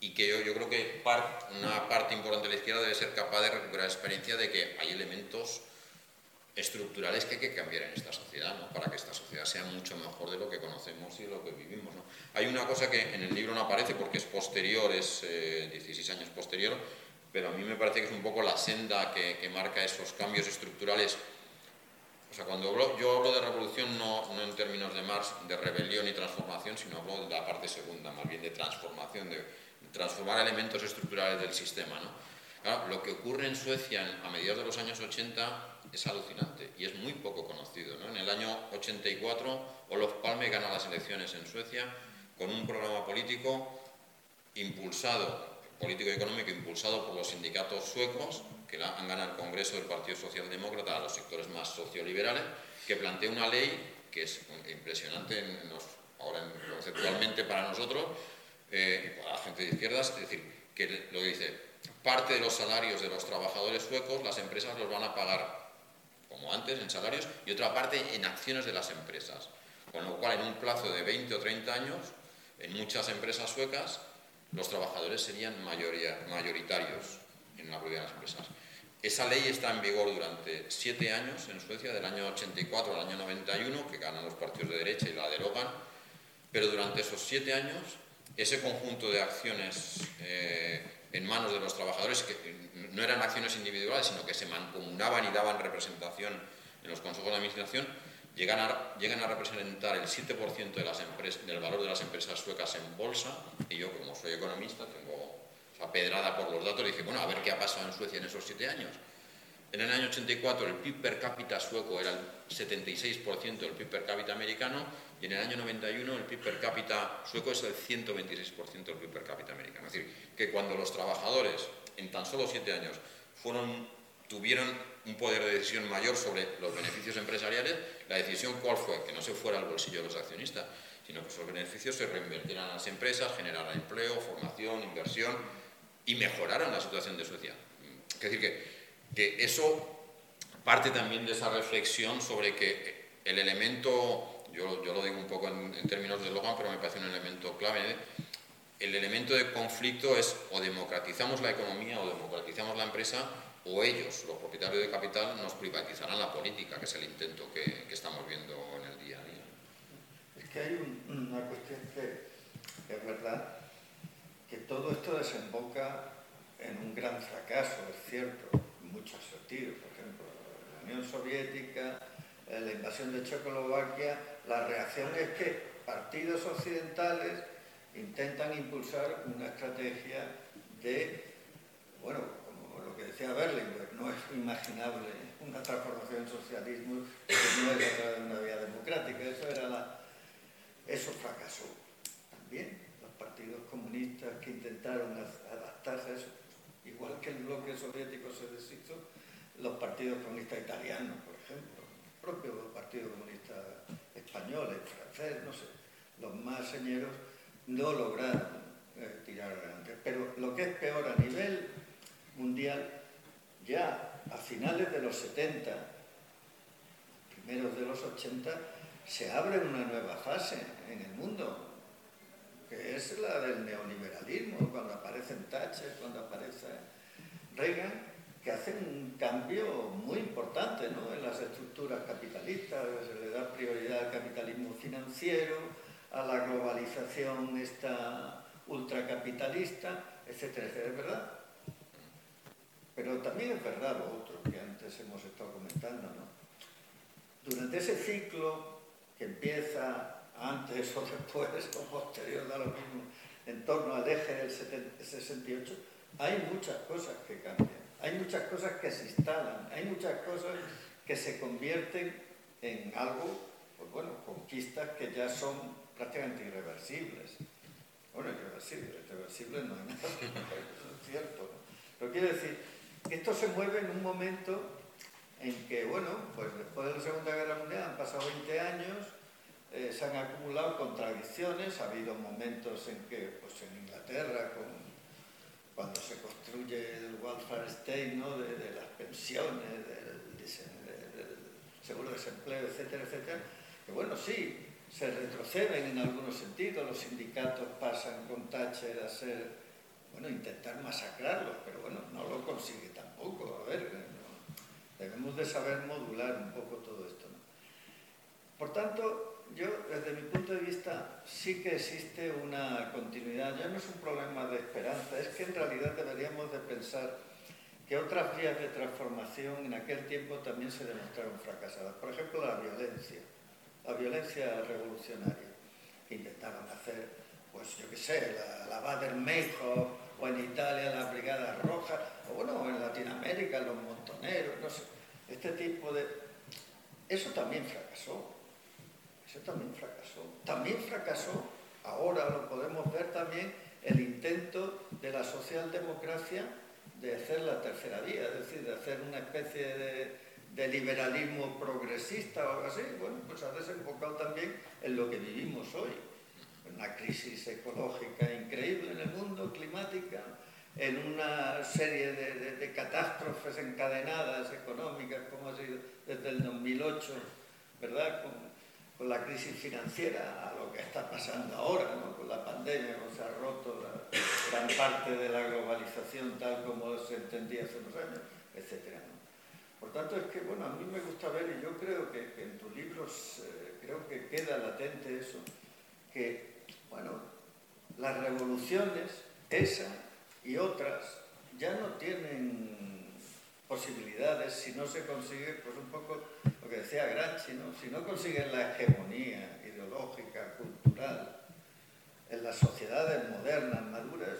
y que yo, yo creo que par- una parte importante de la izquierda debe ser capaz de recuperar la experiencia de que hay elementos estructurales que hay que cambiar en esta sociedad, ¿no? para que esta sociedad sea mucho mejor de lo que conocemos y de lo que vivimos. ¿no? Hay una cosa que en el libro no aparece porque es posterior, es eh, 16 años posterior, pero a mí me parece que es un poco la senda que, que marca esos cambios estructurales. O sea, cuando hablo- yo hablo de revolución no, no en términos de Marx, de rebelión y transformación, sino hablo de la parte segunda, más bien de transformación, de, transformar elementos estructurales del sistema. ¿no? Claro, lo que ocurre en Suecia a mediados de los años 80 es alucinante y es muy poco conocido. ¿no? En el año 84, Olof Palme gana las elecciones en Suecia con un programa político impulsado, político y económico impulsado por los sindicatos suecos, que han ganado el Congreso del Partido Socialdemócrata a los sectores más socioliberales, que plantea una ley que es impresionante en ahora en- conceptualmente para nosotros eh, y para la gente de izquierdas, es decir, que lo dice, parte de los salarios de los trabajadores suecos las empresas los van a pagar como antes en salarios y otra parte en acciones de las empresas. Con lo cual, en un plazo de 20 o 30 años, en muchas empresas suecas, los trabajadores serían mayoría- mayoritarios en la propiedad de las empresas. Esa ley está en vigor durante siete años en Suecia, del año 84 al año 91, que ganan los partidos de derecha y la derogan, pero durante esos siete años, ese conjunto de acciones eh, en manos de los trabajadores, que no eran acciones individuales, sino que se mancomunaban y daban representación en los consejos de administración llegan a, llegan a representar el 7% de las empresas, del valor de las empresas suecas en bolsa y yo como soy economista tengo esa pedrada por los datos y dije, bueno, a ver qué ha pasado en Suecia en esos siete años. En el año 84 el PIB per cápita sueco era el 76% del PIB per cápita americano y en el año 91 el PIB per cápita sueco es el 126% del PIB per cápita americano. Es decir, que cuando los trabajadores en tan solo siete años tuvieron un poder de decisión mayor sobre los beneficios empresariales, la decisión cuál fue, que no se fuera al bolsillo de los accionistas, sino que esos beneficios se reinvertieran a las empresas, generaran empleo, formación, inversión y mejoraran la situación de Suecia. Es decir, que que eso parte también de esa reflexión sobre que el elemento, yo, lo digo un poco en, términos de Logan, pero me parece un elemento clave, ¿eh? el elemento de conflicto es o democratizamos la economía o democratizamos la empresa o ellos, los propietarios de capital, nos privatizarán la política, que es el intento que, estamos viendo en el día a día. Es que hay una cuestión que es verdad, que todo esto desemboca en un gran fracaso, es cierto, muchos sentidos. Por ejemplo, la Unión Soviética, eh, la invasión de Checoslovaquia, la reacción es que partidos occidentales intentan impulsar una estrategia de, bueno, como lo que decía Berlinguer, no es imaginable una transformación del socialismo que no es a de una vía democrática. Eso, era la, eso fracasó. También los partidos comunistas que intentaron adaptarse a eso igual que el bloque soviético se deshizo, los partidos comunistas italianos, por ejemplo, el propio Partido Comunista Español, el francés, no sé, los más señeros no lograron eh, tirar adelante. Pero lo que es peor a nivel mundial, ya a finales de los 70, primeros de los 80, se abre una nueva fase en el mundo, que es la del neoliberalismo, cuando aparecen Thatcher, cuando aparece Reagan, que hacen un cambio muy importante en las estructuras capitalistas, se le da prioridad al capitalismo financiero, a la globalización esta ultracapitalista, etcétera, ¿es verdad? Pero también es verdad lo otro que antes hemos estado comentando, ¿no? Durante ese ciclo que empieza antes o después o posterior, da lo mismo, en torno al eje del 68, hay muchas cosas que cambian, hay muchas cosas que se instalan, hay muchas cosas que se convierten en algo, pues bueno, conquistas que ya son prácticamente irreversibles. Bueno, irreversibles, irreversibles no hay nada, eso es cierto. Pero quiero decir, esto se mueve en un momento en que, bueno, pues después de la Segunda Guerra Mundial han pasado 20 años, eh, se han acumulado contradicciones, ha habido momentos en que, pues en Inglaterra, cuando se construye el welfare state, ¿no? de, de las pensiones, del, del, seguro de desempleo, etcétera, etcétera, que bueno, sí, se retroceden en algunos sentidos, los sindicatos pasan con Thatcher a ser, bueno, intentar masacrarlos, pero bueno, no lo consigue tampoco, a ver, eh, no, debemos de saber modular un poco todo esto. ¿no? Por tanto, yo, desde mi punto de vista, sí que existe una continuidad. Ya no es un problema de esperanza, es que en realidad deberíamos de pensar que otras vías de transformación en aquel tiempo también se demostraron fracasadas. Por ejemplo, la violencia, la violencia revolucionaria. Intentaron hacer, pues yo qué sé, la, la Bader Meijo, o en Italia la Brigada Roja, o bueno, en Latinoamérica los montoneros, no sé. Este tipo de... Eso también fracasó eso también fracasó. También fracasó, ahora lo podemos ver también, el intento de la socialdemocracia de hacer la tercera vía, es decir, de hacer una especie de, liberalismo progresista o algo así. Bueno, pues ha desembocado también en lo que vivimos hoy. Una crisis ecológica increíble en el mundo, climática, en una serie de, de catástrofes encadenadas económicas, como ha sido desde el 2008, ¿verdad? Con la crisis financiera a lo que está pasando ahora, con la pandemia, cuando se ha roto la, gran parte de la globalización tal como se entendía hace unos años, etc. Por tanto, es que, bueno, a mí me gusta ver, y yo creo que, en tus libros eh, creo que queda latente eso, que, bueno, las revoluciones, esa y otras, ya no tienen posibilidades si no se consigue, pues un poco lo que decía Gramsci, ¿no? si no consiguen la hegemonía ideológica, cultural, en las sociedades modernas, maduras,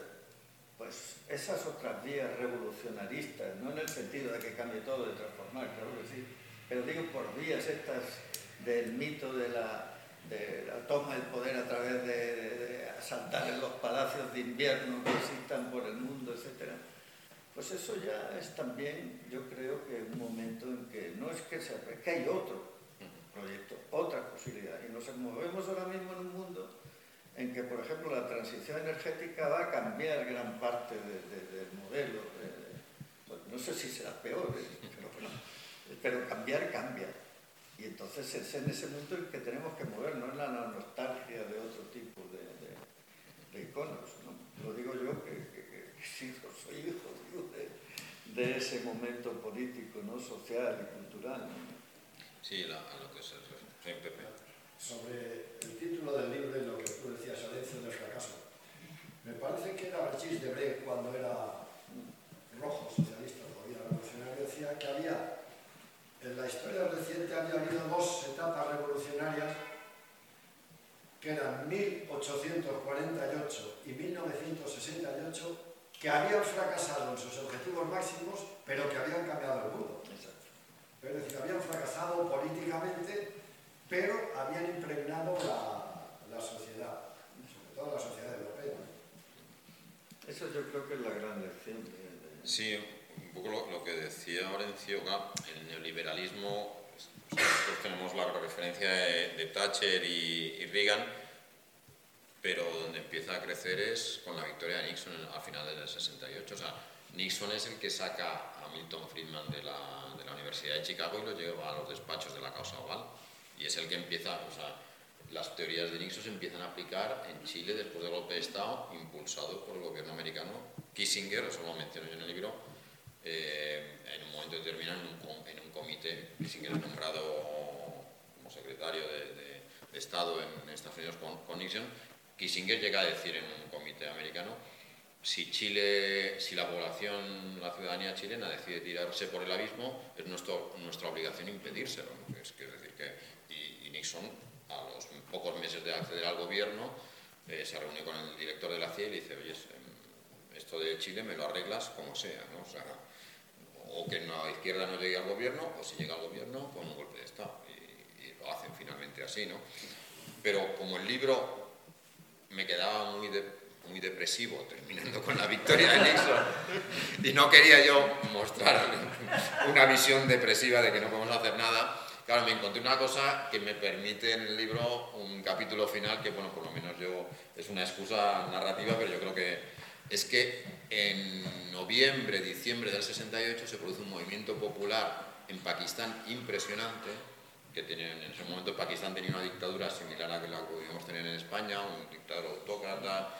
pues esas otras vías revolucionaristas, no en el sentido de que cambie todo, de transformar, claro que sí, pero digo por vías estas del mito de la, toma del poder a través de, de, de asaltar en los palacios de invierno que existan por el mundo, etcétera pues eso ya es también, yo creo que un momento en que no es que sea, es que hay otro proyecto, otra posibilidad. Y nos movemos ahora mismo en un mundo en que, por ejemplo, la transición energética va a cambiar gran parte de, de, del modelo. De, bueno, no sé si será peor, ¿eh? pero, bueno, cambiar cambia. Y entonces es en ese mundo en que tenemos que mover, no es la nostalgia de otro tipo de, iconos. ¿no? Lo digo yo que, sí, soy hijo de, de, ese momento político, ¿no? social y cultural. ¿no? Sí, la, a lo que se refiere. Pepe. Sobre el título del libro y lo que tú decías, Herencia del fracaso. Me parece que era Archis de Bre cuando era rojo, socialista, todavía revolucionario, decía que había, en la historia reciente había habido dos etapas revolucionarias que eran 1848 y 1968 que habían fracasado en sus objetivos máximos, pero que habían cambiado el mundo. Exacto. Es decir, habían fracasado políticamente, pero habían impregnado la, la sociedad, sobre todo la sociedad europea. Eso yo creo que es la gran lección. De, de... Sí, un poco lo, lo que decía Orencio, el neoliberalismo, nosotros tenemos la referencia de, de Thatcher y, y Reagan, pero donde empieza a crecer es con la victoria de Nixon a finales del 68. O sea, Nixon es el que saca a Milton Friedman de la, de la Universidad de Chicago y lo lleva a los despachos de la causa oval. Y es el que empieza, o sea, las teorías de Nixon se empiezan a aplicar en Chile después del golpe de Estado, impulsado por el gobierno americano. Kissinger, eso lo menciono yo en el libro, eh, en un momento determinado en un, en un comité, Kissinger es nombrado como secretario de, de, de Estado en Estados Unidos con, con Nixon, Kissinger llega a decir en un comité americano si Chile, si la población, la ciudadanía chilena decide tirarse por el abismo, es nuestra obligación impedírselo. Es, decir que y, Nixon, a los pocos meses de acceder al gobierno, eh, se reúne con el director de la CIA y le dice, oye, esto de Chile me lo arreglas como sea, ¿no? O que la izquierda no llegue al gobierno, o si llega al gobierno, con un golpe de Estado. Y, y lo hacen finalmente así, ¿no? Pero como el libro me quedaba muy, muy depresivo terminando con la victoria de Nixon y no quería yo mostrar una visión depresiva de que no podemos hacer nada. Claro, me encontré una cosa que me permite en el libro un capítulo final que, bueno, por lo menos yo es una excusa narrativa, pero yo creo que es que en noviembre, diciembre del 68 se produce un movimiento popular en Pakistán impresionante que en ese momento Pakistán tenía una dictadura similar a la que la podíamos tener en España, un dictador autócrata,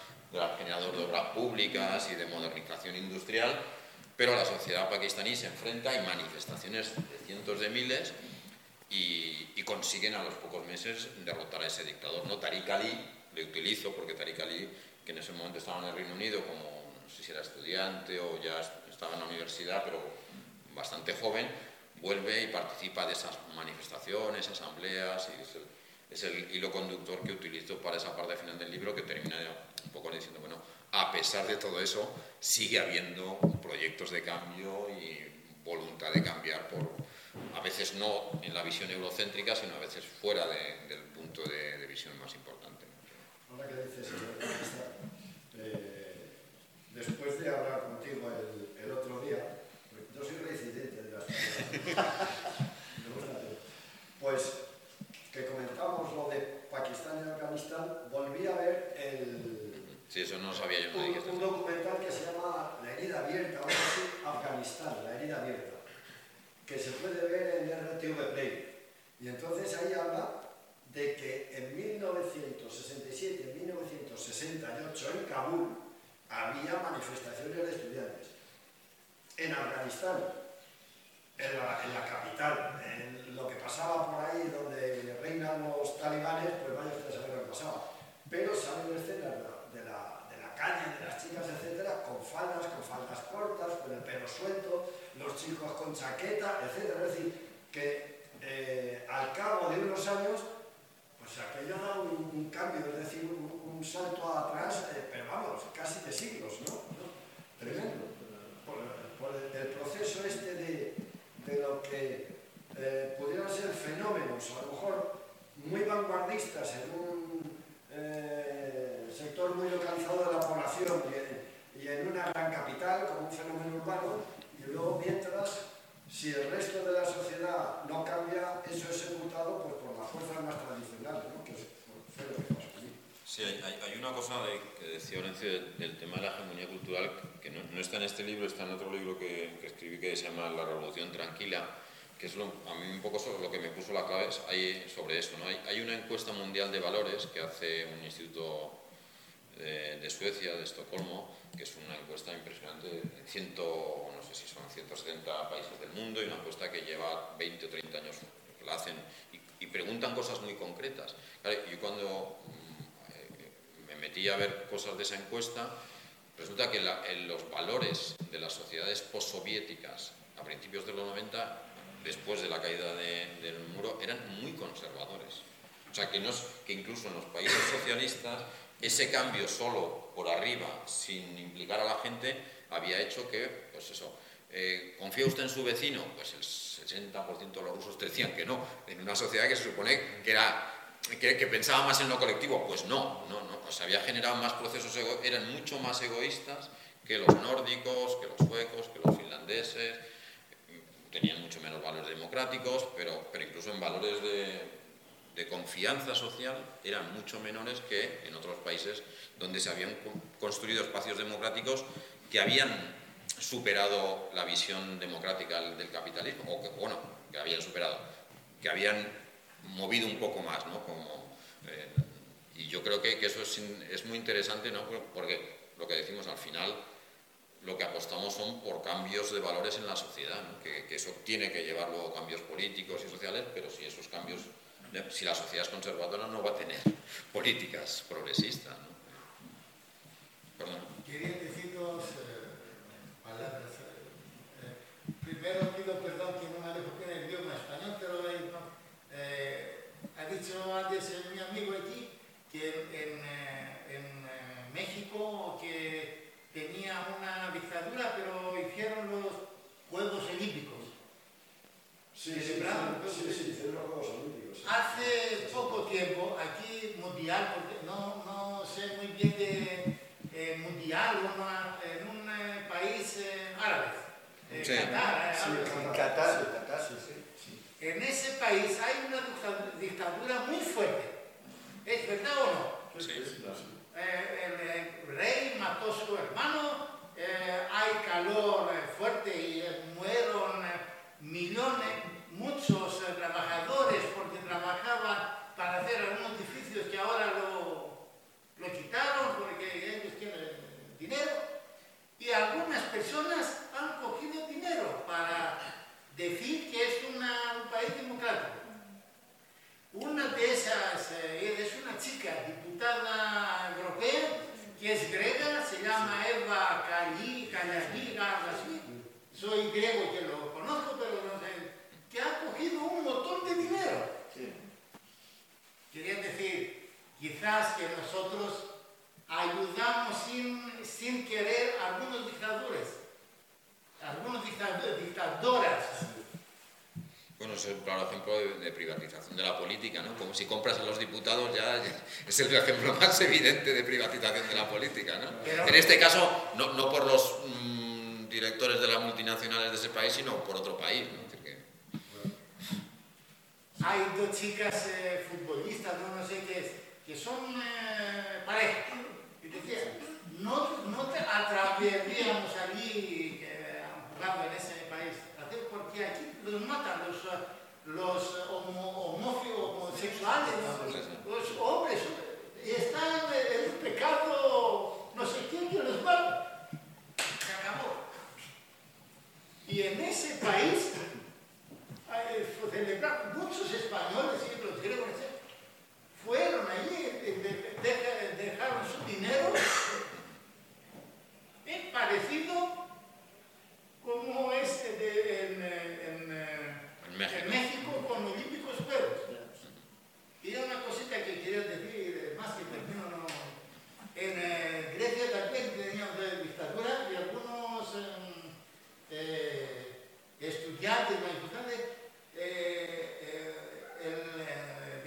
generador de obras públicas y de modernización industrial, pero la sociedad pakistaní se enfrenta, hay manifestaciones de cientos de miles y, y, consiguen a los pocos meses derrotar a ese dictador. No Tariq Ali, le utilizo porque Tariq Ali, que en ese momento estaba en el Reino Unido como, no sé si era estudiante o ya estaba en la universidad, pero bastante joven, vuelve y participa de esas manifestaciones, asambleas, y es el, es el, hilo conductor que utilizo para esa parte final del libro que termina un poco diciendo, bueno, a pesar de todo eso, sigue habiendo proyectos de cambio y voluntad de cambiar, por, a veces no en la visión eurocéntrica, sino a veces fuera de, del punto de, de, visión más importante. Ahora que dices, eh, después de hablar contigo el, el otro día, yo soy reincidente de las pues que comentamos lo de Pakistán y Afganistán, volví a ver el... Sí, eso no sabía yo. Un, un documental que se llama La herida abierta, ahora sí, Afganistán, La herida abierta, que se puede ver en RTV Play. Y entonces ahí habla de que en 1967, en 1968, en Kabul, había manifestaciones de estudiantes. En Afganistán, en la, capital. En lo que pasaba por ahí, donde reinan los talibanes, pues vaya usted a saber lo que pasaba. Pero salen escenas de la, de la calle, de las chicas, etcétera, con faldas, con faldas cortas, con el pelo suelto, los chicos con chaqueta, etcétera. Es decir, que eh, al cabo de unos años, pues aquello dado un, un cambio, es decir, un, salto atrás, eh, pero vamos, casi de siglos, ¿no? Tremendo. Por, el proceso este de, de lo que eh, pudieran ser fenómenos, a lo mejor muy vanguardistas en un eh, sector muy localizado de la población y en, una gran capital, como un fenómeno urbano, y luego mientras, si el resto de la sociedad no cambia, eso es ejecutado pues, por las fuerzas más tradicionales, ¿no? que fue lo que pasó allí. Sí, hay, una cosa de- que decía Horencio del, tema de la hegemonía cultural no, está en este libro, está en otro libro que, escribí que se llama La Revolución Tranquila, que es lo, a mí un poco sobre lo que me puso la clave ahí sobre eso. ¿no? Hay, hay una encuesta mundial de valores que hace un instituto de, de Suecia, de Estocolmo, que es una encuesta impresionante de ciento, no sé si son 170 países del mundo y una encuesta que lleva 20 o 30 años la hacen y, y preguntan cosas muy concretas. Claro, yo cuando mm, eh, me metí a ver cosas de esa encuesta, resulta que los valores de las sociedades postsoviéticas a principios de los 90, después de la caída de- del muro, eran muy conservadores. O sea, que incluso en los países socialistas ese cambio solo por arriba, sin implicar a la gente, había hecho que, pues eso, eh, ¿confía usted en su vecino? Pues el 60% de los rusos te decían que no, en una sociedad que se supone que era que, pensaba más en lo colectivo, pues no, no, no, o sea, había generado más procesos, ego- eran mucho más egoístas que los nórdicos, que los suecos, que los finlandeses, tenían mucho menos valores democráticos, pero, pero incluso en valores de, confianza social eran mucho menores que en otros países donde se habían co- construido espacios democráticos que habían superado la visión democrática del capitalismo, o bueno, que habían superado, que habían movido un poco más, ¿no? Como, eh, y yo creo que, que eso es, es muy interesante, ¿no? Porque lo que decimos al final, lo que apostamos son por cambios de valores en la sociedad, ¿no? que, que eso tiene que llevar luego cambios políticos y sociales, pero si esos cambios, si la sociedad es conservadora no va a tener políticas progresistas. ¿no? Perdón. Quería decir dos eh, palabras. Eh, eh, primero pido perdón que no me dejo bien el idioma español, pero eh, no, eh, ha antes eh, mi amigo aquí que en, eh, en, eh, México que tenía una dictadura, pero hicieron los Juegos Olímpicos. Sí, sí, sí, sí, hicieron los Juegos Olímpicos. sí. Hace poco tiempo, aquí mundial, porque no, no sé muy bien de eh, mundial, una- en un eh, país eh, árabe, eh, Sí. Qatar, eh, Sí, Qatar, en Qatar, sí, sí. En ese país hay una dicta- dictadura muy fuerte. ¿Es verdad o no? Sí. Eh, el, el rey mató a su hermano, eh, hay calor eh, fuerte y eh, mueron eh, millones, muchos eh, trabajadores porque trabajaban para hacer algunos edificios que ahora lo, lo quitaron porque ellos tienen dinero y algunas personas han cogido dinero para decir que es una- un país democrático. Una de esas eh, es una chica diputada europea que es griega, se llama Eva algo así. Soy griego que lo conozco, pero no sé. Que ha cogido un montón de dinero. Quería decir, quizás que nosotros ayudamos sin, sin querer a algunos dictadores, algunos dictadores, dictadoras. Bueno, es un claro ejemplo de, de privatización de la política, ¿no? Como si compras a los diputados ya, es el ejemplo más evidente de privatización de la política, ¿no? Pero- en este caso, no, no por los mm, directores de las multinacionales de ese país, sino por otro país, ¿no? Hay dos chicas eh, futbolistas, no, no sé qué es, que son eh, pareja. Y decía, no, no te atreveríamos allí en ese país, porque aquí los matan los, eh, los homo- homófobos, homosexuales, ¿no? los hombres, y están en el pecado, no sé quién que los mata. Se acabó. Y en ese país eh, fue celebrar muchos españoles y los griegos eh, fueron allí, eh, de- de- dejaron su dinero. Es parecido como este de, en, eh, en, eh, En México. en México, cuando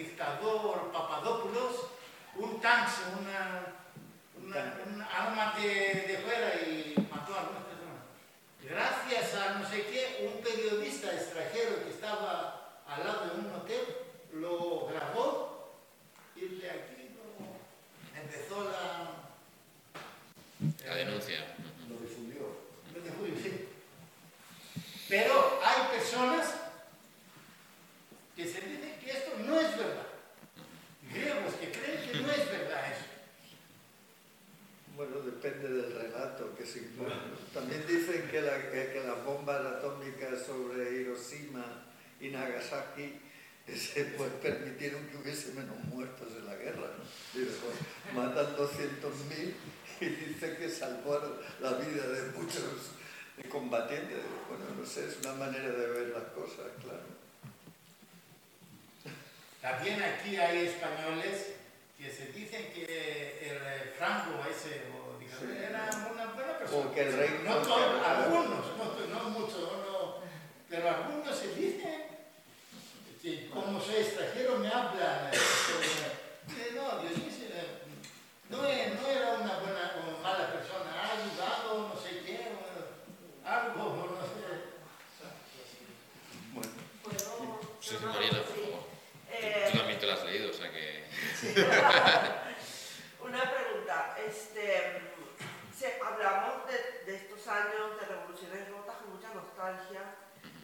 emperador Papadopoulos un tanque, una, una, un arma de, de fuera y mató a algunas personas. Gracias a no sé qué, un periodista extranjero que estaba al lado de un hotel lo grabó y de aquí lo- empezó la... La denuncia. Lo difundió. lo difundió, sí. Pero hay personas que se dicen que esto no es verdad. Griegos que creen que no es verdad eso. Bueno, depende del relato que se impone. También dicen que, la- que- que las bombas atómicas sobre Hiroshima y Nagasaki eh, se pues, permitieron que hubiese menos muertos en la guerra. ¿no? Y después matan 200.000 y dice que salvaron la vida de muchos combatientes. Bueno, no sé, es una manera de ver las cosas, claro. También aquí hay españoles que se dicen que el Franco ese o, digamos, Sí. era una buena persona. O que el rey no no- todos, algunos, no, no muchos, no, pero algunos se dicen que como soy extranjero me hablan. eh, eh, no, Dios mío, eh, no, e- no era una buena o mala persona, ha ayudado, no sé qué, o algo, no sé. ¿Puedo? Sí, una Mariela, por sí. favor. Eh, Tú también te lo has leído, o sea que... Una pregunta, este, se- hablamos de, de estos años de revoluciones rotas con mucha nostalgia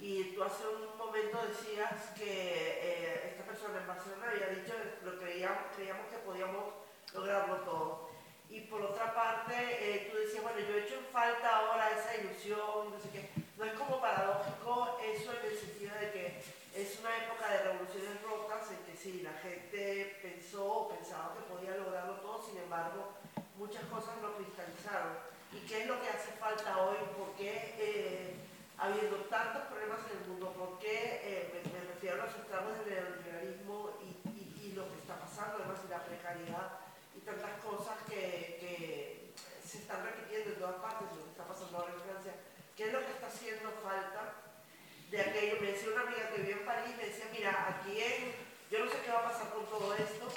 y tú hace un momento decías que eh, esta persona en Barcelona había dicho que lo creíamos, creíamos que podíamos lograrlo todo. Y por otra parte, eh, tú decías, bueno, yo he hecho en falta ahora esa ilusión, no sé qué. No es como paradójico eso en el sentido de que es una época de revoluciones rotas en que sí, la gente pensó o pensaba que podía lograrlo todo, sin embargo, muchas cosas no cristalizaron. ¿Y qué es lo que hace falta hoy? ¿Por qué, eh, habiendo tantos problemas en el mundo, por qué, eh, me, los estragos del neoliberalismo y, lo que está pasando, además, y la precariedad y tantas cosas que, se están repitiendo en todas partes, lo que está pasando ahora en Francia? ¿Qué es lo que está haciendo falta? de aquello. Me decía una amiga que vive en París, me decía, mira, aquí en, yo no sé qué va a pasar con todo esto,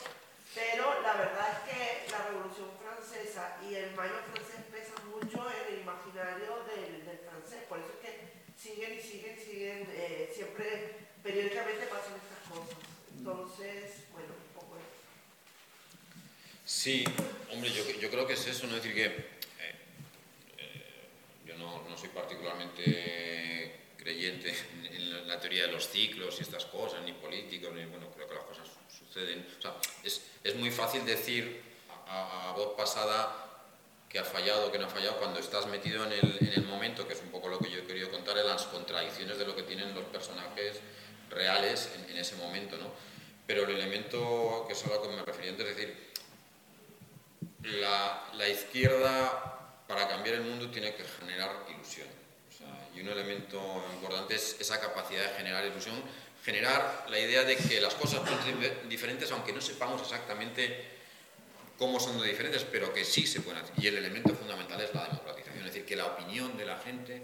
pero la verdad es que la Revolución Francesa y el mayo francés pesan mucho en el imaginario del, francés, por eso es que siguen y siguen siguen, eh, siempre periódicamente pasan estas cosas. Entonces, bueno, un poco eso. Sí, hombre, yo, creo que es eso, ¿no? Es decir, que eh, eh, yo no, soy particularmente creyente en, la teoría de los ciclos y estas cosas, ni políticos, ni bueno, creo que las cosas su- suceden. O sea, es, muy fácil decir a, voz pasada que ha fallado, que no ha fallado, cuando estás metido en el momento, que es un poco lo que yo he querido contar, en las contradicciones de lo que tienen los personajes reales en, en ese momento, ¿no? Pero el elemento que es a lo que me refería antes, es decir, la, la izquierda para cambiar el mundo tiene que generar ilusión. O sea, y un elemento importante es esa capacidad de generar ilusión, generar la idea de que las cosas son dif- diferentes aunque no sepamos exactamente cómo son de diferentes, pero que sí se pueden hacer. Y el elemento fundamental es la democratización, es decir, que la opinión de la gente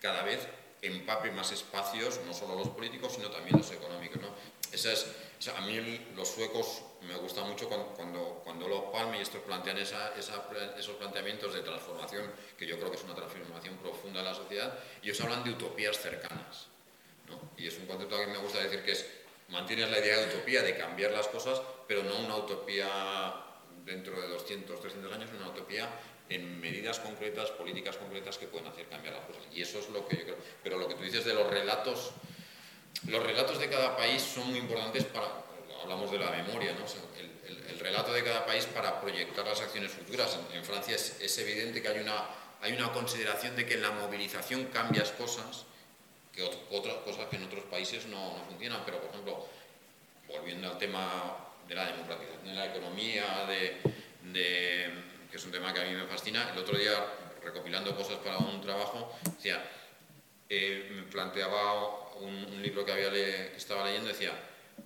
cada vez empape más espacios, no solo los políticos, sino también los económicos. ¿no? Esa es, o sea, a mí los suecos me gusta mucho cuando, cuando, cuando los Palme y estos plantean esa, esa esos planteamientos de transformación, que yo creo que es una transformación profunda de la sociedad, y ellos hablan de utopías cercanas. ¿no? Y es un concepto que me gusta decir que es, mantienes la idea de utopía, de cambiar las cosas, pero no una utopía dentro de 200, 300 años, una utopía en medidas concretas, políticas concretas que pueden hacer cambiar las cosas. Y eso es lo que yo creo. Pero lo que tú dices de los relatos, los relatos de cada país son muy importantes para, hablamos de la memoria, ¿no? O sea, el, el- el relato de cada país para proyectar las acciones futuras. En, en Francia es, es evidente que hay una, hay una consideración de que en la movilización cambias cosas, que ot- otras cosas que en otros países no, no funcionan. Pero, por ejemplo, volviendo al tema de la democratización de la economía, de, de- que a mí me fascina, el otro día, recopilando cosas para un trabajo, decía, eh, me planteaba un, libro que, estaba leyendo, decía,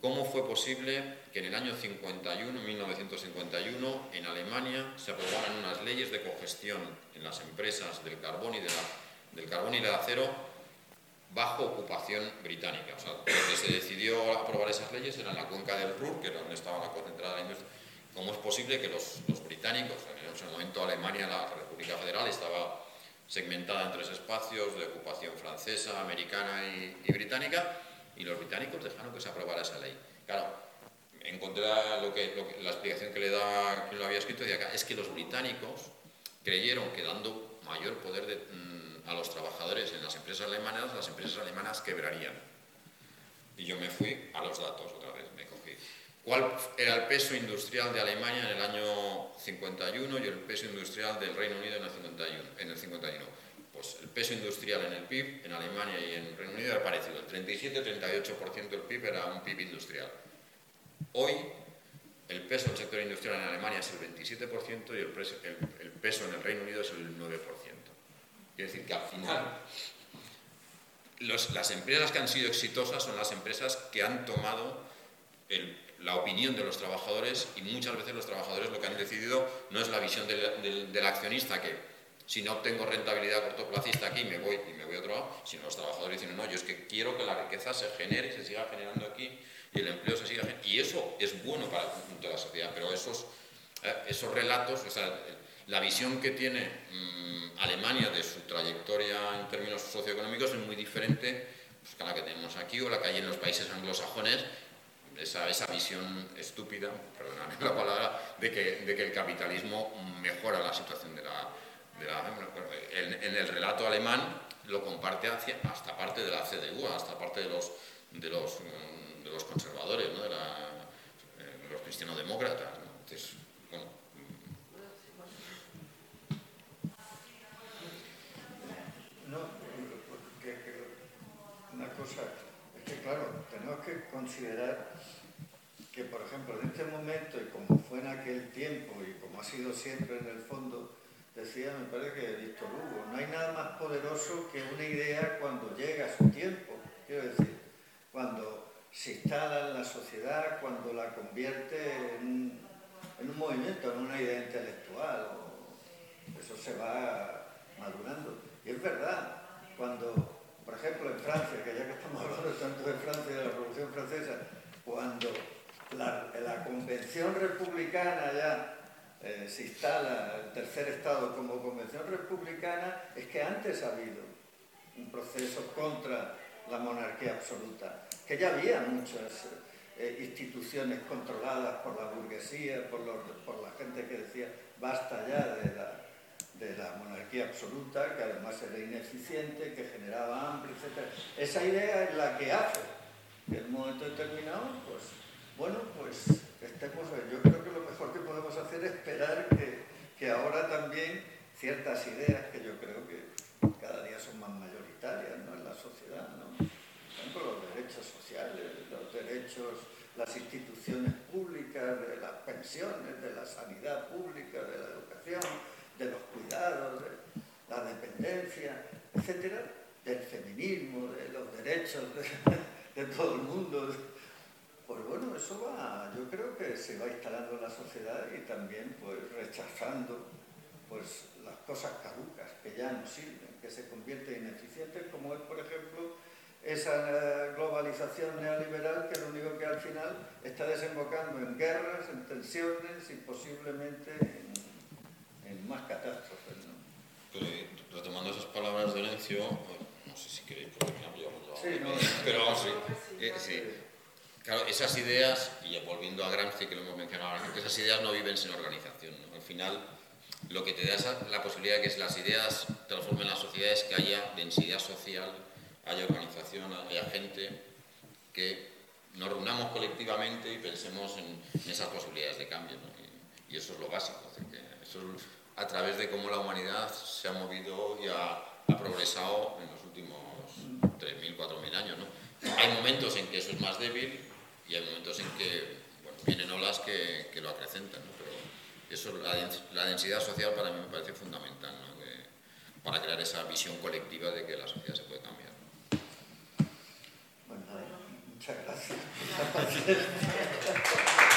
¿cómo fue posible que en el año 51, 1951, en Alemania se aprobaran unas leyes de cogestión en las empresas del carbón y, de del carbón y del acero bajo ocupación británica. O sea, donde se decidió aprobar esas leyes era en la cuenca del Ruhr, que era donde estaba la concentrada la industria. ¿Cómo es posible que los, los británicos, en ese momento Alemania, la República Federal, estaba segmentada en tres espacios de ocupación francesa, americana y, y británica, y los británicos dejaron que se aprobara esa ley. Claro, encontré lo que, lo que, la explicación que le da quien lo había escrito, de acá, es que los británicos creyeron que dando mayor poder de, mm, a los trabajadores en las empresas alemanas, las empresas alemanas quebrarían. Y yo me fui a los datos otra vez, me. ¿Cuál era el peso industrial de Alemania en el año 51 y el peso industrial del Reino Unido en el 51? En el 51? Pues el peso industrial en el PIB en Alemania y en el Reino Unido era parecido. El 37-38% del PIB era un PIB industrial. Hoy el peso del sector industrial en Alemania es el 27% y el, peso, el, el peso en el Reino Unido es el 9%. Quiere decir que al final los, las empresas que han sido exitosas son las empresas que han tomado el, la opinión de los trabajadores y muchas veces los trabajadores lo que han decidido no es la visión del, del, del accionista que si no obtengo rentabilidad cortoplacista aquí me voy y me voy a otro lado, sino los trabajadores dicen no, yo es que quiero que la riqueza se genere y se siga generando aquí y el empleo se siga generando. Y eso es bueno para el conjunto de la sociedad, pero esos, eh, esos relatos, o sea, la visión que tiene mmm, Alemania de su trayectoria en términos socioeconómicos es muy diferente pues, la que tenemos aquí o la que hay en los países anglosajones, esa, esa visión estúpida, perdóname la palabra, de que, de que el capitalismo mejora la situación de la, de la en, en, el relato alemán lo comparte hacia, hasta parte de la CDU, hasta parte de los, de los, de los conservadores, ¿no? de, la, de los cristianodemócratas. ¿no? Entonces, bueno, No, una cosa claro, tenemos que considerar que, por ejemplo, en este momento, y como fue en aquel tiempo, y como ha sido siempre en el fondo, decía, me parece que Víctor Hugo, no hay nada más poderoso que una idea cuando llega a su tiempo. Quiero decir, cuando se instala en la sociedad, cuando la convierte en un movimiento, en una idea intelectual. Eso se va madurando. Y es verdad, cuando, por ejemplo, en Francia, que ya que estamos hablando tanto de Francia y de la Revolución Francesa, cuando la, Convención Republicana ya eh, se instala el tercer Estado como Convención Republicana, es que antes ha habido un proceso contra la monarquía absoluta, que ya había muchas eh, instituciones controladas por la burguesía, por la gente que decía basta ya de la, de la monarquía absoluta, que además era ineficiente, que generaba hambre, etc. Esa idea es la que hace que en un momento determinado, pues, bueno, pues estemos, yo creo que lo mejor que podemos hacer es esperar que, que ahora también ciertas ideas que yo creo que cada día son más mayoritarias ¿no? en la sociedad, ¿no? por ejemplo, los derechos sociales, los derechos, las instituciones públicas, de las pensiones, de la sanidad pública, de la educación, de los cuidados, de la dependencia, etcétera, del feminismo, de los derechos de, todo el mundo. Pues bueno, eso va, yo creo que se va instalando en la sociedad y también pues rechazando pues las cosas caducas que ya no sirven, que se convierten en ineficientes, como es por ejemplo esa globalización neoliberal que lo único que al final está desembocando en guerras, en tensiones y posiblemente en en más catástrofes. ¿no? Pero, retomando esas palabras de Lencio, no sé si queréis porque me yo sí, no, pero vamos, sí, eh, sí. Claro, esas ideas, y volviendo a Gramsci, que lo hemos mencionado antes, esas ideas no viven sin organización. ¿no? Al final, lo que te da esa, la posibilidad de que las ideas transformen la sociedad es que haya densidad social, haya organización, haya gente que nos reunamos colectivamente y pensemos en, en esas posibilidades de cambio. ¿no? Y, y, eso es lo básico. Que eso es a través de cómo la humanidad se ha movido y ha, ha progresado en los últimos 3.000, 4.000 años. ¿no? Hay momentos en que eso es más débil y hay momentos en que bueno, vienen olas que, que, lo acrecentan. ¿no? Pero eso, la, la, densidad social para mí me parece fundamental ¿no? que, para crear esa visión colectiva de que la sociedad se puede cambiar. Bueno, muchas gracias.